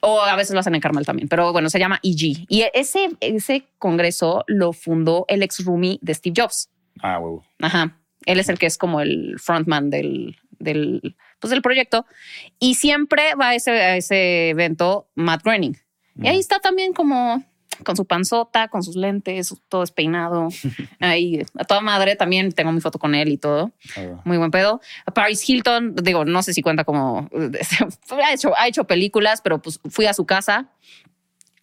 O a veces lo hacen en Carmel también, pero bueno, se llama EG. Y ese, ese congreso lo fundó el ex roomie de Steve Jobs. Ah, huevo. Ajá. Él es el que es como el frontman del, del, pues del proyecto. Y siempre va a ese, a ese evento Matt Groening. Y ahí está también como con su panzota, con sus lentes, todo despeinado. *laughs* Ahí a toda madre también tengo mi foto con él y todo. Ah. Muy buen pedo. Paris Hilton, digo, no sé si cuenta como *laughs* ha hecho, ha hecho películas, pero pues fui a su casa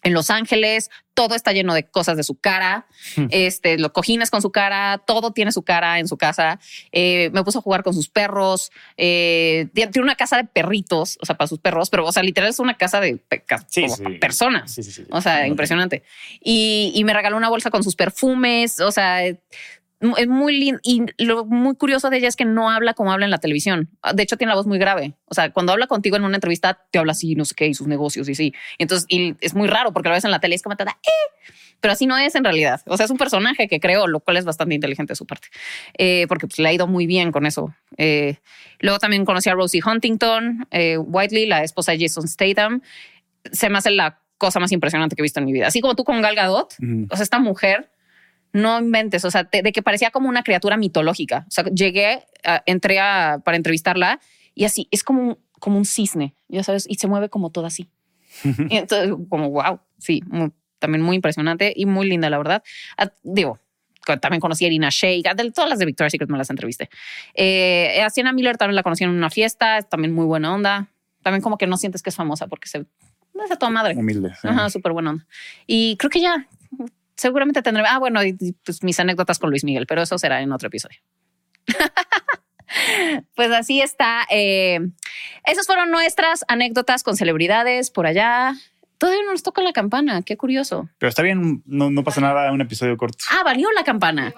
en Los Ángeles, todo está lleno de cosas de su cara, este, los cojines con su cara, todo tiene su cara en su casa. Eh, me puso a jugar con sus perros. eh, tiene una casa de perritos, o sea, para sus perros, pero, o sea, literal es una casa de Sí, como sí. personas. Sí, sí, sí. O sea, impresionante. Y, y me regaló una bolsa con sus perfumes. O sea, es muy lindo. Y lo muy curioso de ella es que no habla como habla en la televisión. De hecho, tiene la voz muy grave. O sea, cuando habla contigo en una entrevista, te habla así, no sé qué, y sus negocios y sí. Y entonces, y es muy raro porque lo ves en la tele y es como te da, eh. Pero así no es en realidad. O sea, es un personaje que creo, lo cual es bastante inteligente de su parte. Eh, porque pues, le ha ido muy bien con eso. Eh, luego también conocí a Rosie Huntington, Whiteley, la esposa de Jason Statham. Se me hace la cosa más impresionante que he visto en mi vida. Así como tú con Gal Gadot, o sea, esta mujer, no inventes, o sea, te- de que parecía como una criatura mitológica. O sea, llegué, a- entré a, para entrevistarla y así, es como un, como un cisne, ya sabes, y se mueve como todo así. *laughs* y entonces, como wow, sí, muy- también muy impresionante y muy linda, la verdad. Ah, digo, también conocí a Irina Shayk, de todas las de Victoria's Secret me las entrevisté. Eh, a Sienna Miller también la conocí en una fiesta, es también muy buena onda. También como que no sientes que es famosa porque se es a toda madre. Humilde. sí. Ajá, súper buena onda. Y creo que ya seguramente tendré. Ah, bueno, y, y, pues mis anécdotas con Luis Miguel, pero eso será en otro episodio. *laughs* pues así está. Eh, esas fueron nuestras anécdotas con celebridades por allá. Todavía no nos toca la campana. Qué curioso. Pero está bien, no, no pasa nada, un episodio corto. Ah, valió la campana.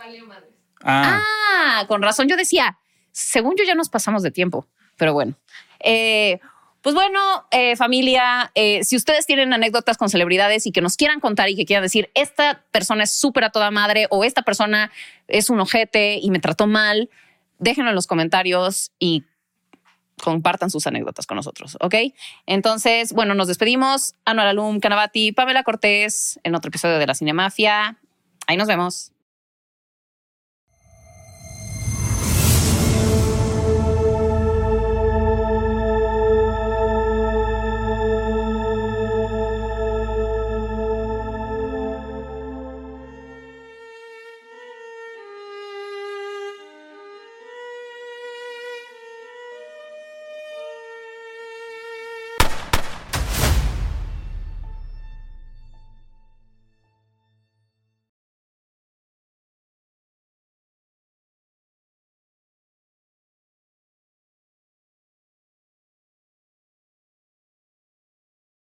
Ah, Ah, con razón. Yo decía, según yo ya nos pasamos de tiempo, pero bueno. Eh, pues bueno, eh, familia, eh, si ustedes tienen anécdotas con celebridades y que nos quieran contar y que quieran decir, esta persona es súper a toda madre o esta persona es un ojete y me trató mal, déjenlo en los comentarios y compartan sus anécdotas con nosotros, ¿ok? Entonces, bueno, nos despedimos. Anual Alum, Canavati, Pamela Cortés en otro episodio de La Cinemafia. Ahí nos vemos.